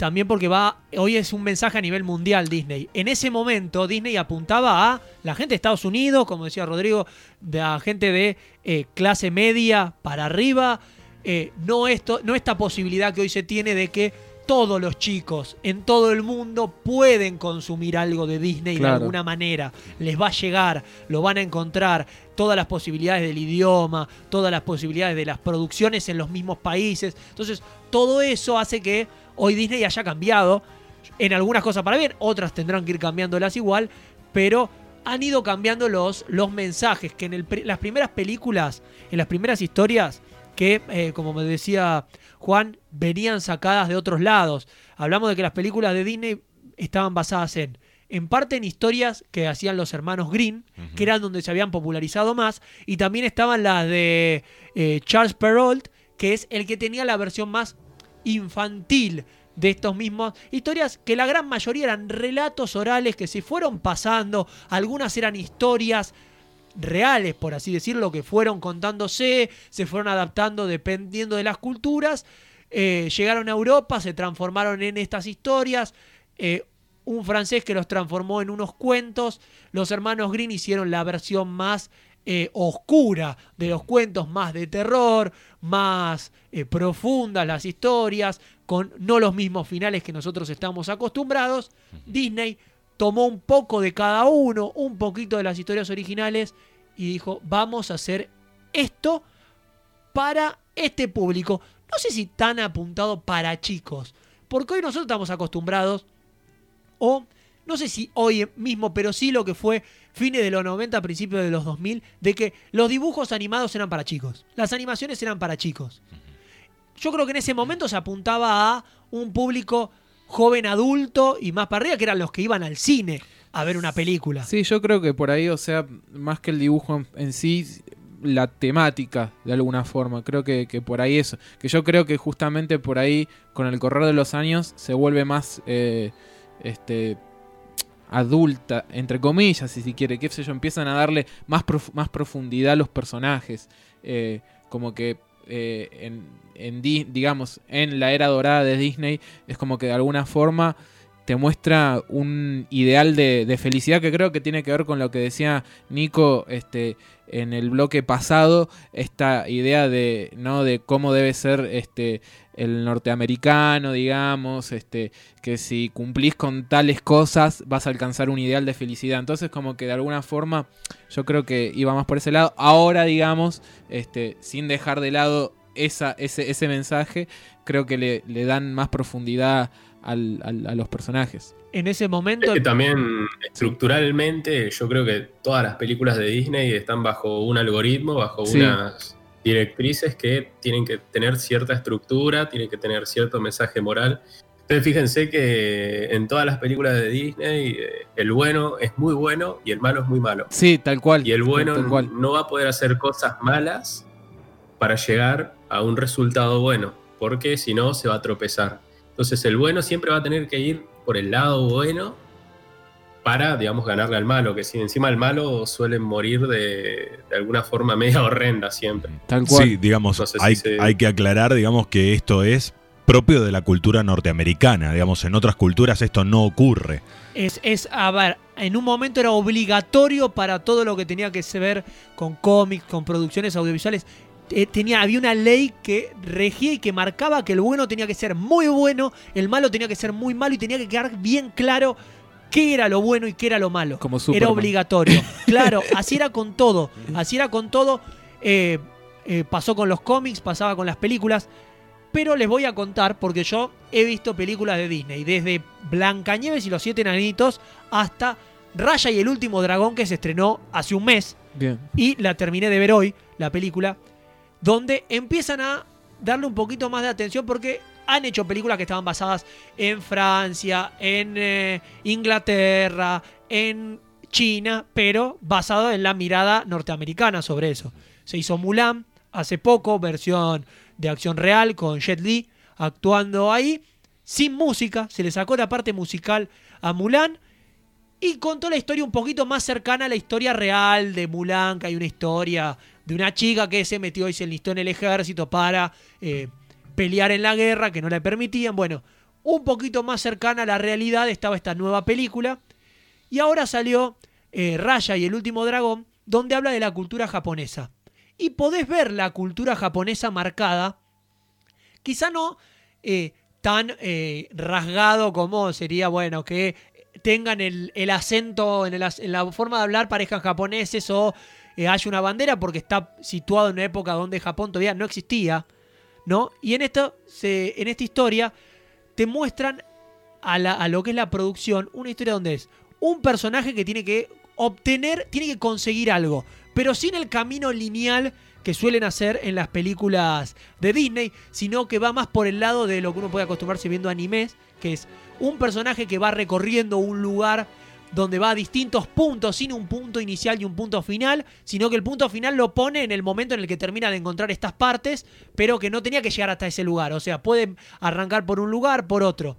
también porque va, hoy es un mensaje a nivel mundial Disney. En ese momento Disney apuntaba a la gente de Estados Unidos, como decía Rodrigo, de la gente de eh, clase media para arriba, eh, no, esto, no esta posibilidad que hoy se tiene de que todos los chicos en todo el mundo pueden consumir algo de Disney Claro. de alguna manera. Les va a llegar, lo van a encontrar, todas las posibilidades del idioma, todas las posibilidades de las producciones en los mismos países. Entonces, todo eso hace que hoy Disney haya cambiado. En algunas cosas para bien, otras tendrán que ir cambiándolas igual, pero han ido cambiando los, los mensajes que en el las primeras películas, en las primeras historias, que eh, como me decía Juan, venían sacadas de otros lados. Hablamos de que las películas de Disney estaban basadas en, en parte en historias que hacían los hermanos Green, que eran donde se habían popularizado más, y también estaban las de eh, Charles Perrault, que es el que tenía la versión más infantil de estos mismos. Historias que la gran mayoría eran relatos orales que se fueron pasando, algunas eran historias reales, por así decirlo, que fueron contándose, se fueron adaptando dependiendo de las culturas, eh, llegaron a Europa, se transformaron en estas historias, eh, un francés que los transformó en unos cuentos, los hermanos Green hicieron la versión más eh, oscura de los cuentos, más de terror, más eh, profundas las historias, con no los mismos finales que nosotros estamos acostumbrados. Disney tomó un poco de cada uno, un poquito de las historias originales y dijo, vamos a hacer esto para este público. No sé si tan apuntado para chicos, porque hoy nosotros estamos acostumbrados, o no sé si hoy mismo, pero sí lo que fue fines de los 90, principios de los 2000, de que los dibujos animados eran para chicos, las animaciones eran para chicos. Yo creo que en ese momento se apuntaba a un público joven adulto y más para arriba, que eran los que iban al cine a ver una película. Sí, yo creo que por ahí, o sea, más que el dibujo en, sí, la temática, de alguna forma. Creo que, que por ahí eso. Que yo creo que justamente por ahí, con el correr de los años, se vuelve más eh, este adulta, entre comillas, si se quiere, qué sé yo, empiezan a darle más, prof- más profundidad a los personajes. eh, como que eh, en, en Di- digamos, en la era dorada de Disney, es como que de alguna forma te muestra un ideal de, felicidad que creo que tiene que ver con lo que decía Nico este, en el bloque pasado, esta idea de, ¿no? de cómo debe ser este, el norteamericano, digamos, este, que si cumplís con tales cosas vas a alcanzar un ideal de felicidad. Entonces como que de alguna forma yo creo que iba más por ese lado. Ahora, digamos, este, sin dejar de lado esa, ese, ese mensaje, creo que le, le dan más profundidad al- al- a los personajes. En ese Es momento, que también estructuralmente yo creo que todas las películas de Disney están bajo un algoritmo, bajo Sí. unas directrices que tienen que tener cierta estructura, tienen que tener cierto mensaje moral. Entonces fíjense que en todas las películas de Disney eh, el bueno es muy bueno y el malo es muy malo. Sí, tal cual. Y el bueno tal cual. no va a poder hacer cosas malas para llegar a un resultado bueno, porque si no se va a tropezar. Entonces el bueno siempre va a tener que ir por el lado bueno para, digamos, ganarle al malo, que si encima el malo suelen morir de, de alguna forma media <laughs> horrenda siempre. Tal cual. Sí, digamos, No sé si hay, se- hay que aclarar, digamos, que esto es propio de la cultura norteamericana. Digamos, en otras culturas esto no ocurre. es, es, a ver, en un momento era obligatorio para todo lo que tenía que ver con cómics, con producciones audiovisuales. Eh, tenía, había una ley que regía y que marcaba que el bueno tenía que ser muy bueno, el malo tenía que ser muy malo y tenía que quedar bien claro qué era lo bueno y qué era lo malo. Como Era obligatorio. <laughs> Claro, así era con todo. Así era con todo. Eh, eh, pasó con los cómics, pasaba con las películas. Pero les voy a contar, porque yo he visto películas de Disney, desde Blancanieves y los Siete Enanitos hasta Raya y el último dragón que se estrenó hace un mes Bien. y la terminé de ver hoy, la película, donde empiezan a darle un poquito más de atención porque han hecho películas que estaban basadas en Francia, en eh, Inglaterra, en China, pero basado en la mirada norteamericana sobre eso. Se hizo Mulan hace poco, versión de acción real con Jet Li actuando ahí, sin música, se le sacó la parte musical a Mulan y contó la historia un poquito más cercana a la historia real de Mulan, que hay una historia de una chica que se metió y se enlistó en el ejército para eh, pelear en la guerra, que no le permitían. Bueno, un poquito más cercana a la realidad estaba esta nueva película. Y ahora salió eh, Raya y el último dragón, donde habla de la cultura japonesa. Y podés ver la cultura japonesa marcada, quizá no eh, tan rasgado como sería, bueno, que tengan el, el acento en, el en la forma de hablar, parezcan japoneses o eh, haya una bandera, porque está situado en una época donde Japón todavía no existía, ¿no? Y en, esto se, en esta historia te muestran a, la- a lo que es la producción una historia donde es un personaje que tiene que obtener, tiene que conseguir algo, pero sin el camino lineal que suelen hacer en las películas de Disney, sino que va más por el lado de lo que uno puede acostumbrarse viendo animes, que es un personaje que va recorriendo un lugar donde va a distintos puntos, sin un punto inicial y un punto final, sino que el punto final lo pone en el momento en el que termina de encontrar estas partes, pero que no tenía que llegar hasta ese lugar. O sea, puede arrancar por un lugar, por otro.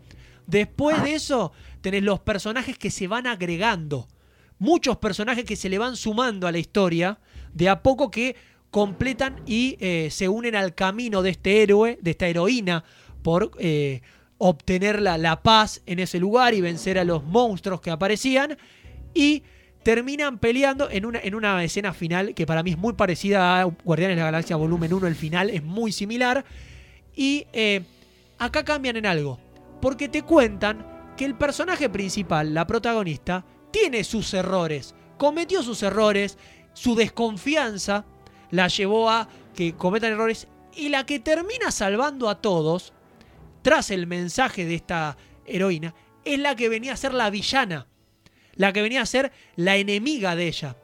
Después de eso, tenés los personajes que se van agregando. Muchos personajes que se le van sumando a la historia, de a poco que completan y eh, se unen al camino de este héroe, de esta heroína, por eh, obtener la, paz en ese lugar y vencer a los monstruos que aparecían. Y terminan peleando en una, en una escena final que para mí es muy parecida a Guardianes de la Galaxia Volumen 1. El final es muy similar. Y eh, acá cambian en algo. Porque te cuentan que el personaje principal, la protagonista, tiene sus errores. Cometió sus errores. Su desconfianza la llevó a que cometan errores. Y la que termina salvando a todos, tras el mensaje de esta heroína, es la que venía a ser la villana. La que venía a ser la enemiga de ella.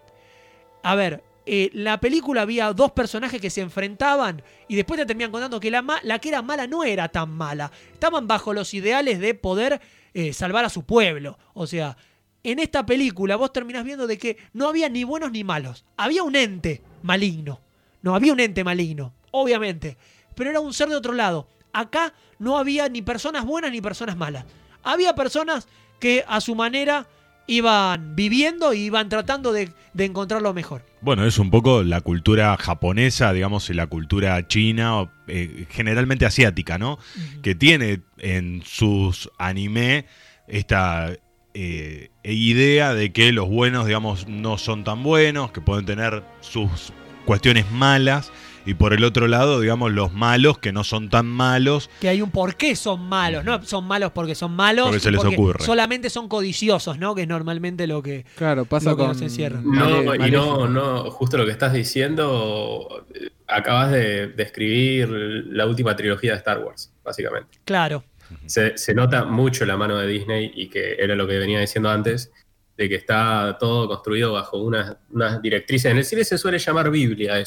A ver, eh, la película había dos personajes que se enfrentaban y después te terminan contando que la, la que era mala no era tan mala. Estaban bajo los ideales de poder eh, salvar a su pueblo. O sea, en esta película vos terminás viendo de que no había ni buenos ni malos. Había un ente maligno. No había un ente maligno, obviamente. Pero era un ser de otro lado. Acá no había ni personas buenas ni personas malas. Había personas que a su manera iban viviendo y iban tratando de, de encontrar lo mejor. Bueno, es un poco la cultura japonesa, digamos, y la cultura china, o, eh, generalmente asiática, ¿no? Que tiene en sus anime esta eh, idea de que los buenos, digamos, no son tan buenos, que pueden tener sus cuestiones malas, y por el otro lado, digamos, los malos que no son tan malos. Que hay un por qué son malos, no son malos porque son malos, Porque se les porque ocurre. solamente son codiciosos, ¿no? Que es normalmente lo que Claro, pasa Lo que con. nos. No, y no, no, justo lo que estás diciendo, eh, acabas de describir la última trilogía de Star Wars, básicamente. Claro. Se, se nota mucho la mano de Disney y que era lo que venía diciendo antes, de que está todo construido bajo unas, unas directrices. En el cine se suele llamar Biblia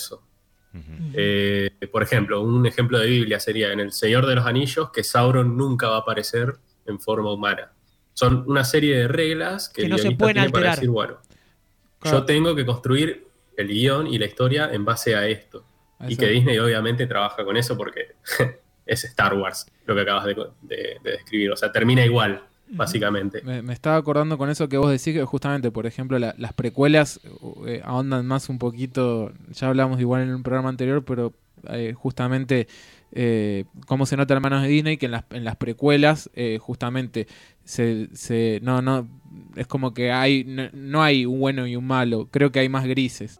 Eh, por ejemplo, un ejemplo de Biblia sería en El Señor de los Anillos que Sauron nunca va a aparecer en forma humana. Son una serie de reglas que, Que el no se pueden tiene para alterar. decir, bueno, Claro. yo tengo que construir el guion y la historia en base a esto. Y que Disney obviamente trabaja con eso porque <laughs> es Star Wars lo que acabas de, de- de describir. O sea, termina igual, básicamente. Me, me estaba acordando con eso que vos decís que justamente, por ejemplo, la- las precuelas eh, ahondan más un poquito, ya hablamos igual en un programa anterior, pero eh, justamente eh, cómo se nota en manos de Disney que en las, en las precuelas eh, justamente se, se- no, no, es como que hay, no, no hay un bueno y un malo, creo que hay más grises.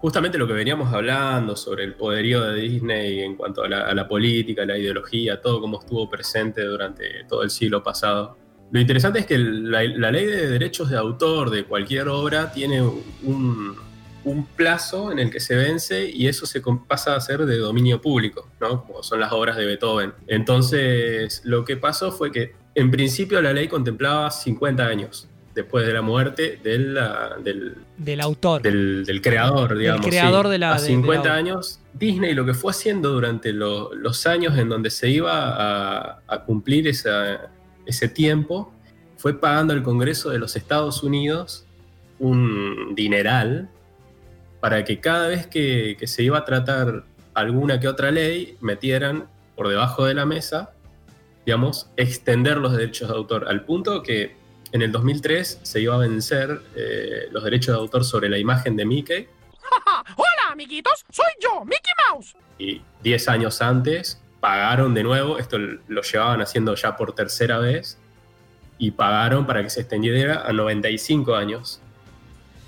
Justamente lo que veníamos hablando sobre el poderío de Disney en cuanto a la, política, la ideología, todo como estuvo presente durante todo el siglo pasado. Lo interesante es que la, ley de derechos de autor de cualquier obra tiene un, un plazo en el que se vence y eso se pasa a ser de dominio público, ¿no? como son las obras de Beethoven. Entonces, lo que pasó fue que en principio la ley contemplaba 50 años después de la muerte de la- del, Del autor. del, del creador, digamos. creador sí. de la- A de- 50 de la- años, Disney lo que fue haciendo durante lo- los años en donde se iba a, a cumplir esa- ese tiempo fue pagando al Congreso de los Estados Unidos un dineral para que cada vez que, que se iba a tratar alguna que otra ley, metieran por debajo de la mesa, digamos, extender los derechos de autor, al punto que en el 2003 se iba a vencer eh, los derechos de autor sobre la imagen de Mickey <laughs> Hola, amiguitos, soy yo, Mickey Mouse. y 10 años antes pagaron de nuevo, esto lo llevaban haciendo ya por tercera vez, y pagaron para que se extendiera a 95 años.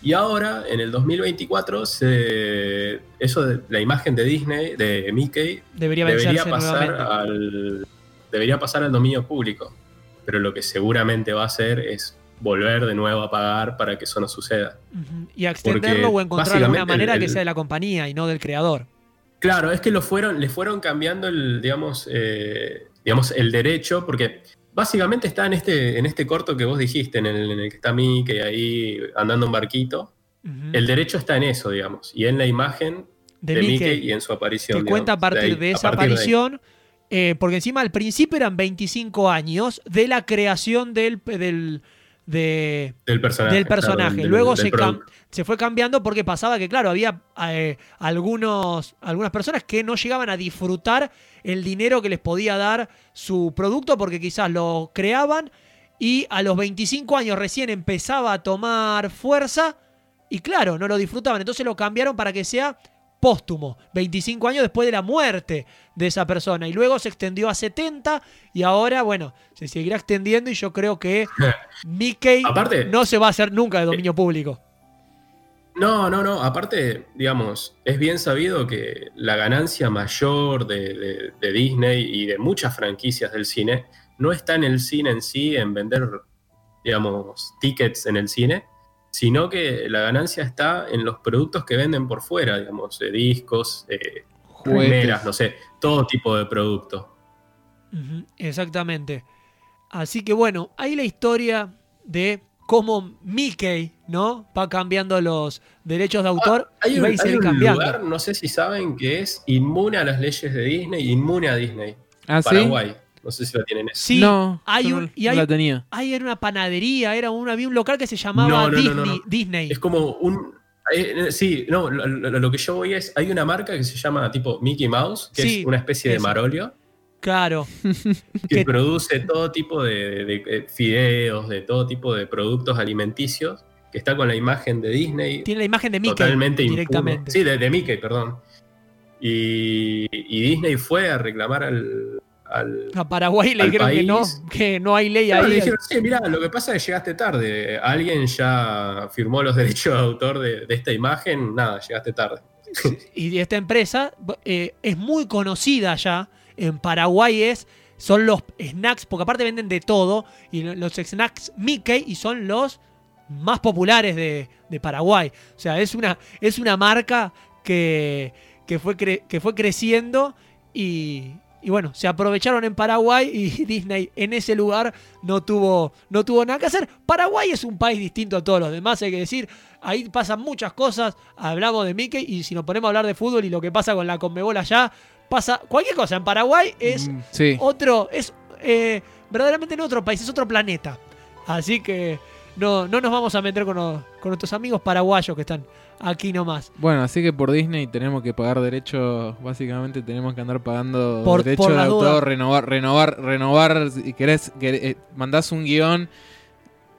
Y ahora, en el 2024, se, eso de la imagen de Disney, de Mickey, Debería pasar, nuevamente. al, debería pasar al dominio público. Pero lo que seguramente va a hacer es volver de nuevo a pagar para que eso no suceda. Y a extenderlo Porque o encontrar alguna básicamente manera el- que sea de la compañía y no del creador. Claro, es que lo fueron, le fueron cambiando el, digamos, eh, digamos, el derecho, porque básicamente está en este, en este corto que vos dijiste, en el, en el que está Mickey ahí andando en barquito. El derecho está en eso, digamos, y en la imagen de, de, Mickey, Mickey, y en su aparición. que digamos, cuenta a partir ahí, de, esa partir de aparición, eh, porque encima al principio eran 25 años de la creación del, del, de, del personaje. del Luego del se, cam- producto. se fue cambiando porque pasaba que, claro, había eh, algunos, algunas personas que no llegaban a disfrutar el dinero que les podía dar su producto porque quizás lo creaban y a los 25 años recién empezaba a tomar fuerza y, claro, no lo disfrutaban. Entonces lo cambiaron para que sea póstumo, 25 años después de la muerte de esa persona. Y luego se extendió a 70 y ahora, bueno, se seguirá extendiendo y yo creo que <laughs> Mickey Aparte- no se va a hacer nunca de dominio público. No, no, no. Aparte, digamos, es bien sabido que la ganancia mayor de, de- de Disney y de muchas franquicias del cine no está en el cine en sí, en vender, digamos, tickets en el cine, sino que la ganancia está en los productos que venden por fuera, digamos, de discos, eh, remeras, no sé, todo tipo de producto. Ujú, Exactamente. Así que bueno, ahí la historia de cómo Mickey, ¿no? Va cambiando los derechos de autor Ah, Hay y un, va a hay un cambiando. lugar, no sé si saben, que es inmune a las leyes de Disney, inmune a Disney. ¿Ah, sí? No sé si lo tienen. Sí, no, hay un, y la tenía. hay en una panadería, era un, había un local que se llamaba No, no, no, Disney. no, no. Disney. Es como un. eh, eh, sí, no, lo, lo- lo que yo voy es. Hay una marca que se llama tipo Mickey Mouse, que Sí, es una especie de eso. marolio, Claro. <laughs> que Que- produce todo tipo de, de- de fideos, de todo tipo de productos alimenticios, que está con la imagen de Disney Tiene la imagen de Mickey totalmente impune. directamente. Sí, de, de Mickey, perdón. Y, y Disney fue a reclamar al. Al A Paraguay le dijeron que no, que no hay ley Claro, ahí. le dijeron, sí, mirá, lo que pasa es que llegaste tarde. Alguien ya firmó los <laughs> derechos de autor de, de esta imagen. Nada, llegaste tarde. <laughs> y esta empresa eh, es muy conocida ya. En Paraguay es, son los snacks, porque aparte venden de todo. Y lo- los snacks Mickey y son los más populares de, de Paraguay. O sea, es una, es una marca que, que, fue cre- que fue creciendo y, y bueno, se aprovecharon en Paraguay y <laughs> Disney en ese lugar no tuvo, no tuvo nada que hacer. Paraguay es un país distinto a todos los demás, hay que decir. Ahí pasan muchas cosas. Hablamos de Mickey y si nos ponemos a hablar de fútbol y lo que pasa con la Conmebol allá, pasa cualquier cosa. En Paraguay es Mm, sí. otro, es eh, verdaderamente en otro país, es otro planeta. Así que no, no nos vamos a meter con, los- con nuestros amigos paraguayos que están aquí nomás. Bueno, así que por Disney tenemos que pagar derechos, básicamente tenemos que andar pagando Por- derechos por de autor, renovar, renovar, renovar, si querés, querés, eh, mandás un guion,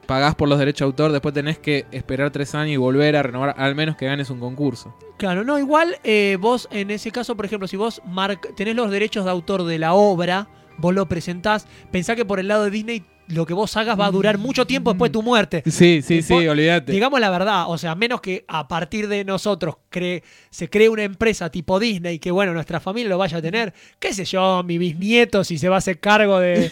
pagás por los derechos de autor, después tenés que esperar tres años y volver a renovar, al menos que ganes un concurso. Claro, no, igual eh, vos en ese caso, por ejemplo, si vos tenés los derechos de autor de la obra, vos lo presentás, pensá que por el lado de Disney lo que vos hagas va a durar mucho tiempo después de tu muerte. Sí, sí, sí, olvídate. Digamos la verdad, o sea, a menos que a partir de nosotros cree, se cree una empresa tipo Disney, que bueno, nuestra familia lo vaya a tener, qué sé yo, mi bisnieto, si se va a hacer cargo de,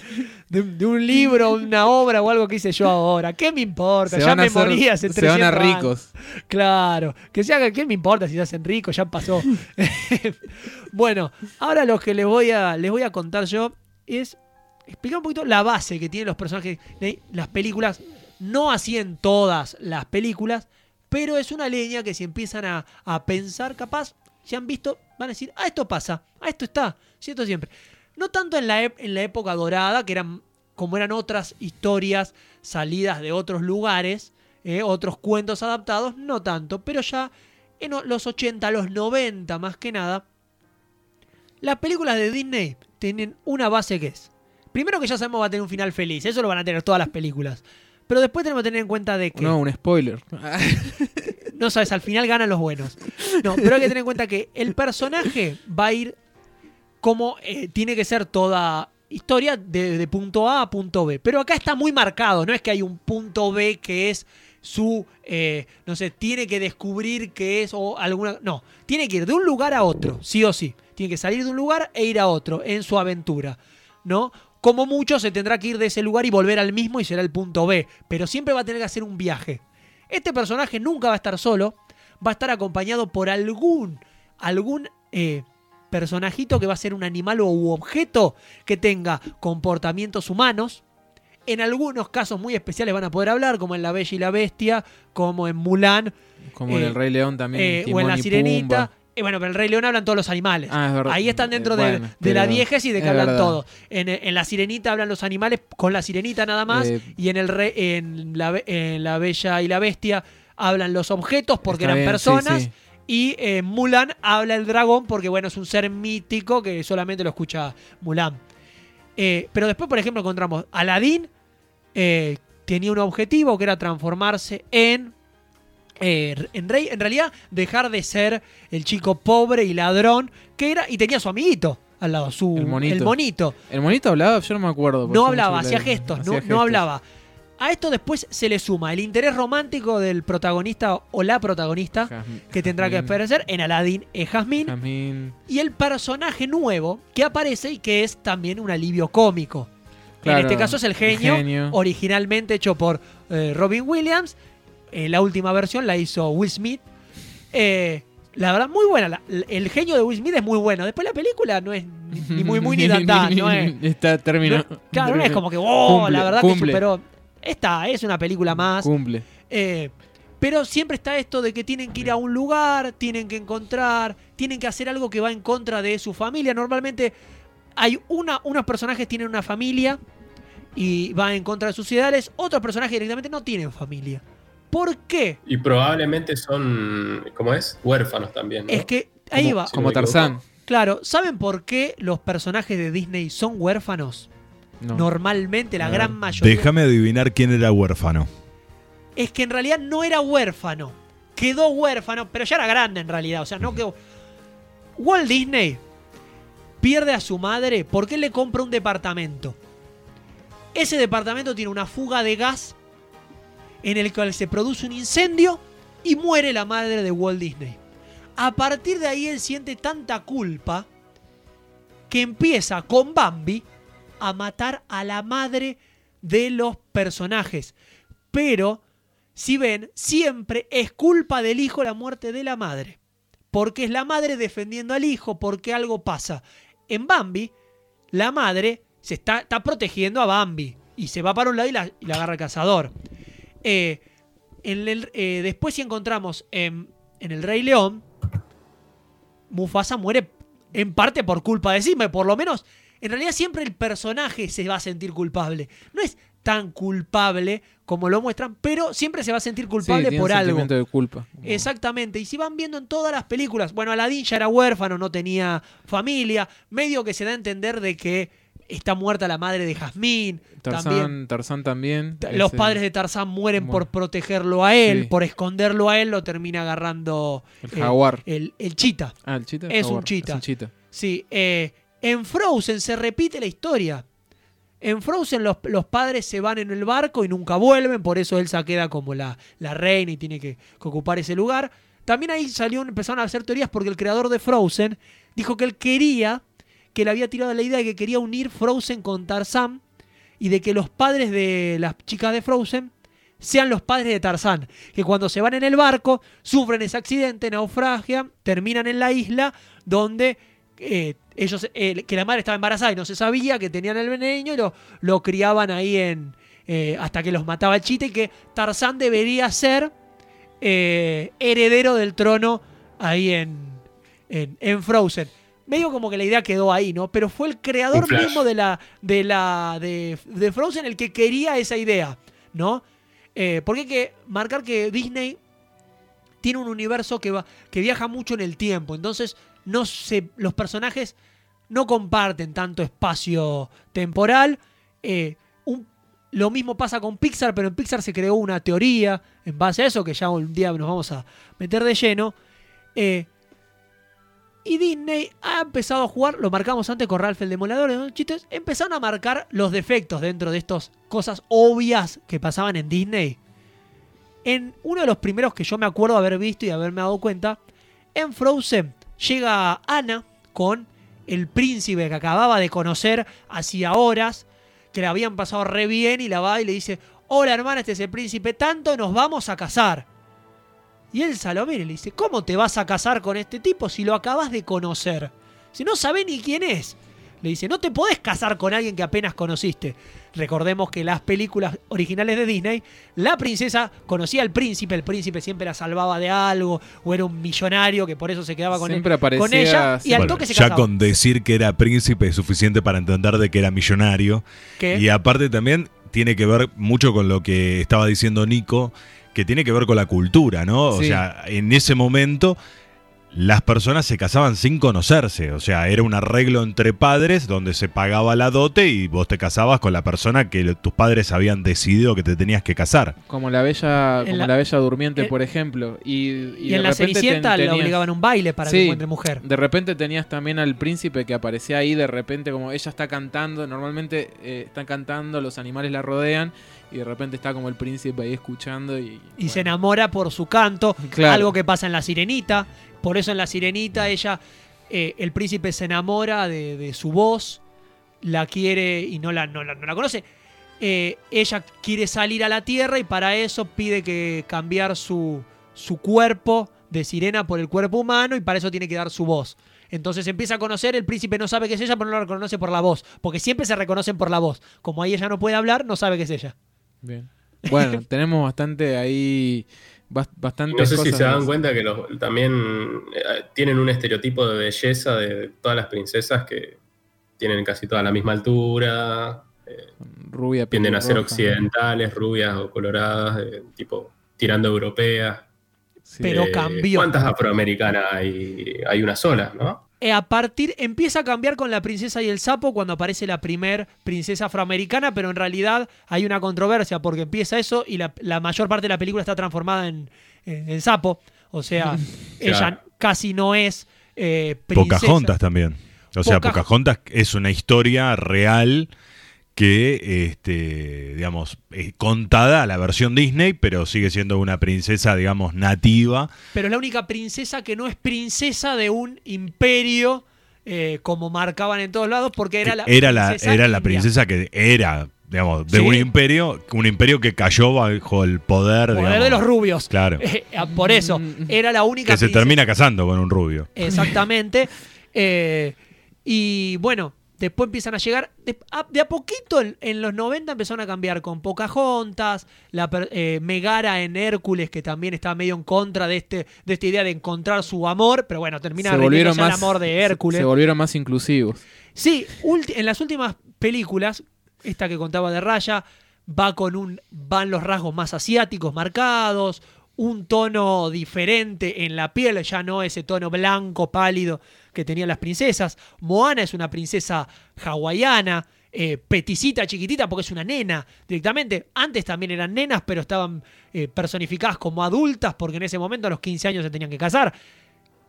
de- de un libro, una obra o algo que hice yo ahora, ¿qué me importa? Se ya me hacer- morí hace se van a 300 años. ricos. Claro, que se haga, ¿qué me importa si se hacen ricos? Ya pasó. <laughs> bueno, ahora lo que les voy a, les voy a contar yo es explicar un poquito la base que tienen los personajes de las películas. No así en todas las películas, pero es una leña que si empiezan a, pensar, capaz, si han visto, van a decir, ah, esto pasa, ah, esto está, cierto siempre. No tanto en la, en la época dorada, que eran como eran otras historias salidas de otros lugares, eh, otros cuentos adaptados, no tanto, pero ya en los 80, los 90 más que nada, las películas de Disney tienen una base que es, primero que ya sabemos va a tener un final feliz, eso lo van a tener todas las películas, pero después tenemos que tener en cuenta de que No, un spoiler. <laughs> no sabes, al final ganan los buenos. No, pero hay que tener en cuenta que el personaje va a ir como eh, tiene que ser toda historia de, de punto A a punto B. Pero acá está muy marcado, no es que hay un punto B que es su, eh, no sé, tiene que descubrir que es o alguna... No, tiene que ir de un lugar a otro, sí o sí. Tiene que salir de un lugar e ir a otro en su aventura, ¿no? Como mucho se tendrá que ir de ese lugar y volver al mismo y será el punto B, pero siempre va a tener que hacer un viaje. Este personaje nunca va a estar solo, va a estar acompañado por algún, algún eh, personajito que va a ser un animal o u objeto que tenga comportamientos humanos. En algunos casos muy especiales van a poder hablar, como en La Bella y la Bestia, como en Mulan, Como en Eh, el Rey León también. eh, o Timón en La Sirenita. Pumba. Eh, bueno, pero en el Rey León hablan todos los animales. Ah, es verdad. Ahí están dentro Eh, de, bueno, de la diégesis de que hablan todos. En, en La Sirenita hablan los animales con la Sirenita nada más. Eh, y en, el Rey- en, la, en La Bella y la Bestia hablan los objetos porque eran bien, personas. sí. Y en Mulan habla el dragón porque, bueno, es un ser mítico que solamente lo escucha Mulan. Eh, pero después, por ejemplo, encontramos Aladdin. eh, tenía un objetivo que era transformarse en. Eh, en rey. En realidad, dejar de ser el chico pobre y ladrón que era. Y tenía su amiguito al lado, su. El monito. el monito. ¿El monito hablaba? Yo no me acuerdo. No hablaba, hacía gestos, hacía no, no hablaba. A esto después se le suma el interés romántico del protagonista o la protagonista Jasmine- que tendrá que aparecer en Aladdin es Jasmine Jasmine. y el personaje nuevo que aparece y que es también un alivio cómico. Claro, en este caso es el genio. originalmente hecho por eh, Robin Williams. Eh, la última versión la hizo Will Smith. Eh, la verdad, muy buena. La- el genio de Will Smith es muy bueno. Después la película no es ni, muy muy ni <laughs> tan tan, no es. Está, terminó. no- claro, no es como que, oh, Cumple, la verdad cumple. que superó. Esta es una película más. Cumple. Eh, pero siempre está esto de que tienen que ir a un lugar, tienen que encontrar, tienen que hacer algo que va en contra de su familia. Normalmente hay una, unos personajes tienen una familia y va en contra de sus ideales, otros personajes directamente no tienen familia. ¿Por qué? Y probablemente son, ¿cómo es? Huérfanos también. ¿no? Es que ahí Como- va. Como. Tarzán. Claro, ¿saben por qué los personajes de Disney son huérfanos? No. Normalmente, la gran mayoría. Déjame adivinar quién era huérfano. es que en realidad no era huérfano. Quedó huérfano, pero ya era grande en realidad. O sea, no quedó. Walt Disney pierde a su madre porque él le compra un departamento. Ese departamento tiene una fuga de gas en el cual se produce un incendio y muere la madre de Walt Disney. A partir de ahí él siente tanta culpa que empieza con Bambi a matar a la madre de los personajes. Pero, si ven, siempre es culpa del hijo la muerte de la madre. Porque es la madre defendiendo al hijo, porque algo pasa. En Bambi, la madre se está, está protegiendo a Bambi. Y se va para un lado y la, y la agarra el cazador. Eh, en el- eh, después si encontramos en, en El Rey León, Mufasa muere en parte por culpa de Simba. Por lo menos, en realidad siempre el personaje se va a sentir culpable. No es tan culpable como lo muestran, pero siempre se va a sentir culpable Sí, tiene por un algo. de culpa. Exactamente, y si van viendo en todas las películas, bueno, Aladdin ya era huérfano, no tenía familia, medio que se da a entender de que está muerta la madre de Jazmín, Tarzán también. Tarzán también. Ta- Los padres de Tarzán mueren Bueno. por protegerlo a él, Sí. por esconderlo a él, lo termina agarrando El jaguar. el, el chita. Ah, el chita. es un chita. Es un chita. Sí, eh, en Frozen se repite la historia. En Frozen los, los padres se van en el barco y nunca vuelven, por eso Elsa queda como la, la reina y tiene que, que ocupar ese lugar. También ahí salió, empezaron a hacer teorías porque el creador de Frozen dijo que él quería, que le había tirado la idea de que quería unir Frozen con Tarzán y de que los padres de las chicas de Frozen sean los padres de Tarzán, que cuando se van en el barco sufren ese accidente, naufragian, terminan en la isla donde eh, ellos, eh, que la madre estaba embarazada y no se sabía que tenían el niño y lo, lo criaban ahí en eh, hasta que los mataba el chita y que Tarzán debería ser heredero del trono ahí en, en, en Frozen. Medio como que la idea quedó ahí, ¿no? Pero fue el creador mismo de la de la de, de Frozen el que quería esa idea, ¿no? Eh, porque hay que marcar que Disney tiene un universo que, va, que viaja mucho en el tiempo. Entonces, no se, los personajes no comparten tanto espacio temporal. Eh, un- Lo mismo pasa con Pixar, pero en Pixar se creó una teoría en base a eso, que ya un día nos vamos a meter de lleno. Eh, y Disney ha empezado a jugar, lo marcamos antes con Ralph el los chistes, empezaron a marcar los defectos dentro de estas cosas obvias que pasaban en Disney. En uno de los primeros que yo me acuerdo haber visto y haberme dado cuenta, en Frozen llega Anna con el príncipe que acababa de conocer hacía horas, que le habían pasado re bien y la va y le dice, hola hermana, este es el príncipe, tanto nos vamos a casar. Y Elsa lo mira y le dice, ¿cómo te vas a casar con este tipo si lo acabas de conocer? Si no sabe ni quién es. Le dice, no te podés casar con alguien que apenas conociste. Recordemos que las películas originales de Disney, la princesa conocía al príncipe, el príncipe siempre la salvaba de algo, o era un millonario que por eso se quedaba con, Siempre él- aparecía con ella, y al Bueno, toque se ya casaba. con decir que era príncipe es suficiente para entender de que era millonario. ¿Qué? Y aparte también tiene que ver mucho con lo que estaba diciendo Nico, que tiene que ver con la cultura, ¿no? O sea, en ese momento las personas se casaban sin conocerse, o sea, era un arreglo entre padres donde se pagaba la dote y vos te casabas con la persona que tus padres habían decidido que te tenías que casar. Como la bella, como la- la, bella durmiente, eh, por ejemplo. Y, y Y, de en la Cenicienta ten- le obligaban a un baile para que Sí. encuentre mujer. De repente tenías también al príncipe que aparecía ahí, de repente como ella está cantando, normalmente eh, está cantando, los animales la rodean y de repente está como el príncipe ahí escuchando y... y se enamora por su canto, Claro. algo que pasa en La Sirenita. Por eso en La Sirenita ella, eh, el príncipe se enamora de, de su voz, la quiere y no la, no la, no la conoce. Eh, ella quiere salir a la tierra y para eso pide que cambiar su, su cuerpo de sirena por el cuerpo humano y para eso tiene que dar su voz. Entonces empieza a conocer, el príncipe no sabe que es ella, pero no la reconoce por la voz, porque siempre se reconocen por la voz. Como ahí ella no puede hablar, no sabe que es ella. Bien. Bueno, <laughs> tenemos bastante ahí, bas- bastante No sé si se dan más. cuenta que los, también eh, tienen un estereotipo de belleza de todas las princesas que tienen casi toda la misma altura, eh, Rubia, tienden a ser occidentales, rubias o coloradas, eh, tipo tirando europeas. Sí. Pero Eh, cambió. ¿Cuántas afroamericanas hay? Hay una sola, ¿no? Eh, a partir empieza a cambiar con la princesa y el sapo cuando aparece la primer princesa afroamericana, pero en realidad hay una controversia porque empieza eso y la, la mayor parte de la película está transformada en, en- en sapo. O sea, ella Claro. casi no es eh, princesa. Pocahontas también. O sea, Poca- Pocahontas es una historia real que, este, digamos, eh, contada a la versión Disney, pero sigue siendo una princesa, digamos, nativa. Pero es la única princesa que no es princesa de un imperio eh, como marcaban en todos lados porque era la era la, princesa era la princesa que era, digamos, de Sí. un imperio, un imperio que cayó bajo el poder, Poder digamos, de los rubios. Claro. <laughs> Eh, por eso, Mm. era la única Que se termina casando con un rubio. Exactamente. <laughs> Eh, y bueno, después empiezan a llegar. De a, de a poquito en, en los 90 empezaron a cambiar con Pocahontas, la eh, Megara en Hércules, que también está medio en contra de, este, de esta idea de encontrar su amor. Pero bueno, termina se volvieron ya el más amor de se- Hércules. Se, volvieron más inclusivos. Sí, en las últimas películas, esta que contaba de Raya, va con un. van los rasgos más asiáticos marcados, un tono diferente en la piel, ya no ese tono blanco, pálido que tenían las princesas. Moana es una princesa hawaiana. eh, chiquitita, porque es una nena directamente. Antes también eran nenas, pero estaban eh, personificadas como adultas, porque en ese momento a los 15 años se tenían que casar.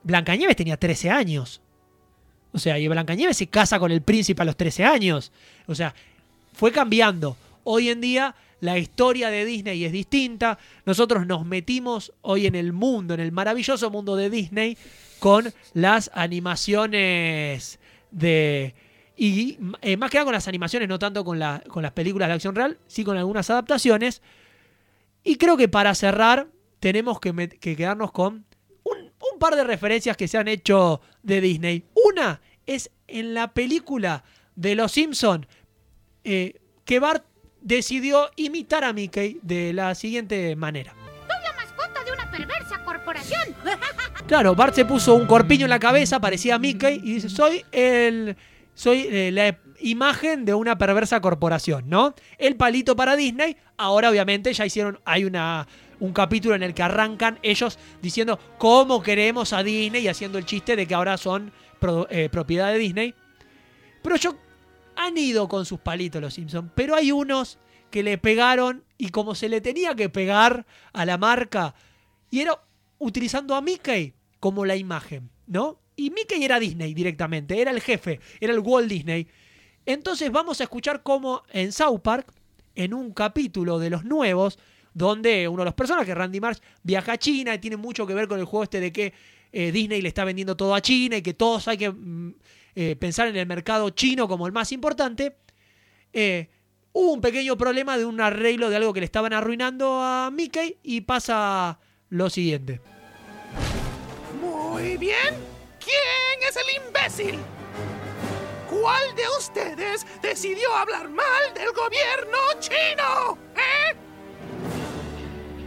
Blancanieves tenía 13 años. O sea, y Blancanieves se casa con el príncipe a los 13 años. O sea, fue cambiando. Hoy en día la historia de Disney es distinta. Nosotros nos metimos hoy en el mundo, en el maravilloso mundo de Disney, con las animaciones de... Y eh, más que nada con las animaciones, no tanto con, la- con las películas de acción real, sí con algunas adaptaciones. Y creo que para cerrar tenemos que, quedarnos con un, un par de referencias que se han hecho de Disney. Una es en la película de Los Simpson eh, que Bart decidió imitar a Mickey de la siguiente manera. la mascota de una perversa corporación. <laughs> Claro, Bart se puso un corpiño en la cabeza, parecía Mickey, y dice, soy el. Soy eh, la imagen de una perversa corporación, ¿no? El palito para Disney. Ahora, obviamente, ya hicieron. Hay una. Un capítulo en el que arrancan ellos diciendo cómo queremos a Disney y haciendo el chiste de que ahora son pro- eh, propiedad de Disney. Pero yo han ido con sus palitos los Simpsons, pero hay unos que le pegaron y como se le tenía que pegar a la marca, y era utilizando a Mickey como la imagen, ¿no? Y Mickey era Disney directamente, era el jefe, era el Walt Disney. Entonces vamos a escuchar cómo en South Park, en un capítulo de los nuevos, donde uno de los personajes, Randy Marsh, viaja a China y tiene mucho que ver con el juego este de que eh, Disney le está vendiendo todo a China y que todos hay que mm, eh, pensar en el mercado chino como el más importante. Eh, hubo un pequeño problema de un arreglo de algo que le estaban arruinando a Mickey y pasa lo siguiente. Muy bien. ¿Quién es el imbécil? ¿Cuál de ustedes decidió hablar mal del gobierno chino? ¿Eh?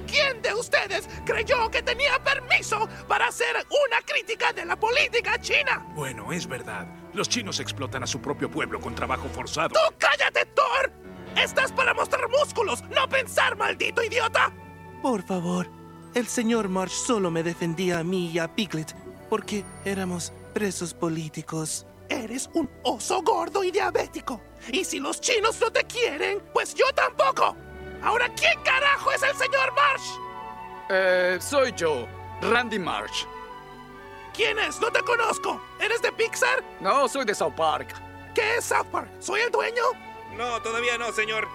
¿Quién de ustedes creyó que tenía permiso para hacer una crítica de la política china? Bueno, es verdad. Los chinos explotan a su propio pueblo con trabajo forzado. ¡Tú cállate, Thor! Estás para mostrar músculos, no pensar, maldito idiota. Por favor, el señor Marsh solo me defendía a mí y a Piglet porque éramos presos políticos. Eres un oso gordo y diabético. Y si los chinos no te quieren, pues yo tampoco. Ahora, ¿quién carajo es el señor Marsh? Eh, soy yo, Randy Marsh. ¿Quién es? No te conozco. ¿Eres de Pixar? No, soy de South Park. ¿Qué es South Park? ¿Soy el dueño? No, todavía no, señor.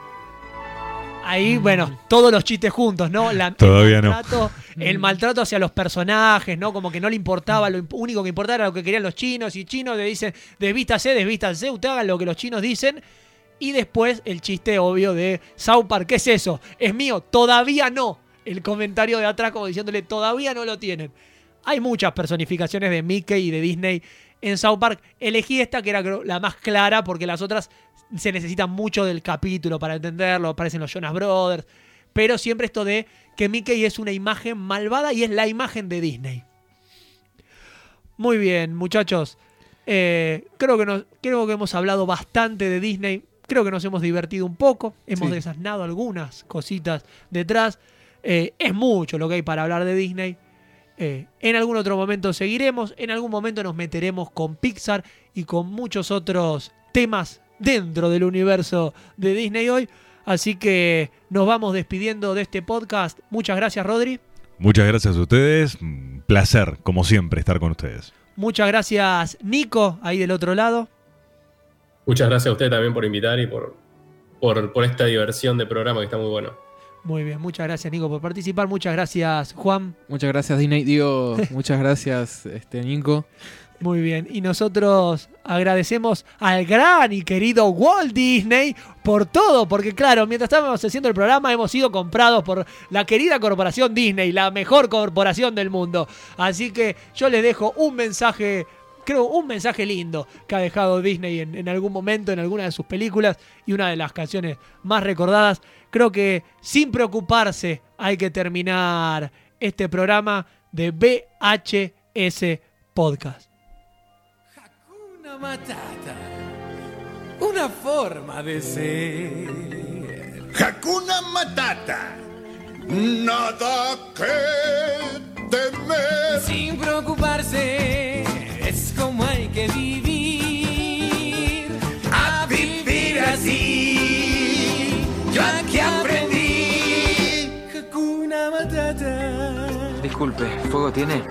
Ahí, bueno, todos los chistes juntos, ¿no? La- Todavía el no. El maltrato hacia los personajes, ¿no? Como que no le importaba, lo único que importaba era lo que querían los chinos. Y chinos le dicen, desvístase, desvístanse, usted haga lo que los chinos dicen. Y después el chiste obvio de South Park, ¿qué es eso? Es mío, todavía no. El comentario de atrás como diciéndole, todavía no lo tienen. Hay muchas personificaciones de Mickey y de Disney en South Park. Elegí esta que era la más clara porque las otras se necesitan mucho del capítulo para entenderlo. Aparecen los Jonas Brothers. Pero siempre esto de que Mickey es una imagen malvada y es la imagen de Disney. Muy bien, muchachos. Eh, creo, que nos, creo que hemos hablado bastante de Disney. Creo que nos hemos divertido un poco. Hemos Sí. desasnado algunas cositas detrás. Eh, es mucho lo que hay para hablar de Disney. Eh, en algún otro momento seguiremos. En algún momento nos meteremos con Pixar y con muchos otros temas dentro del universo de Disney hoy. Así que nos vamos despidiendo de este podcast. Muchas gracias, Rodri. Muchas gracias a ustedes. Un Placer, como siempre, estar con ustedes. Muchas gracias, Nico, ahí del otro lado. Muchas gracias a usted también por invitar y por, por, por esta diversión de programa que está muy bueno. Muy bien, muchas gracias, Nico, por participar. Muchas gracias, Juan. Muchas gracias, Disney. Digo, <laughs> muchas gracias, este, Nico. Muy bien. Y nosotros agradecemos al gran y querido Walt Disney por todo, porque claro, mientras estábamos haciendo el programa hemos sido comprados por la querida corporación Disney, la mejor corporación del mundo. Así que yo les dejo un mensaje, creo un mensaje lindo que ha dejado Disney en, en algún momento, en alguna de sus películas y una de las canciones más recordadas. Creo que sin preocuparse hay que terminar este programa de VHS Podcast. Una matata. Una forma de ser. Hakuna Matata. Nada que temer. Sin preocuparse, es como hay que vivir. A vivir así. Yo aquí aprendí. Hakuna Matata. Disculpe, ¿fuego tiene?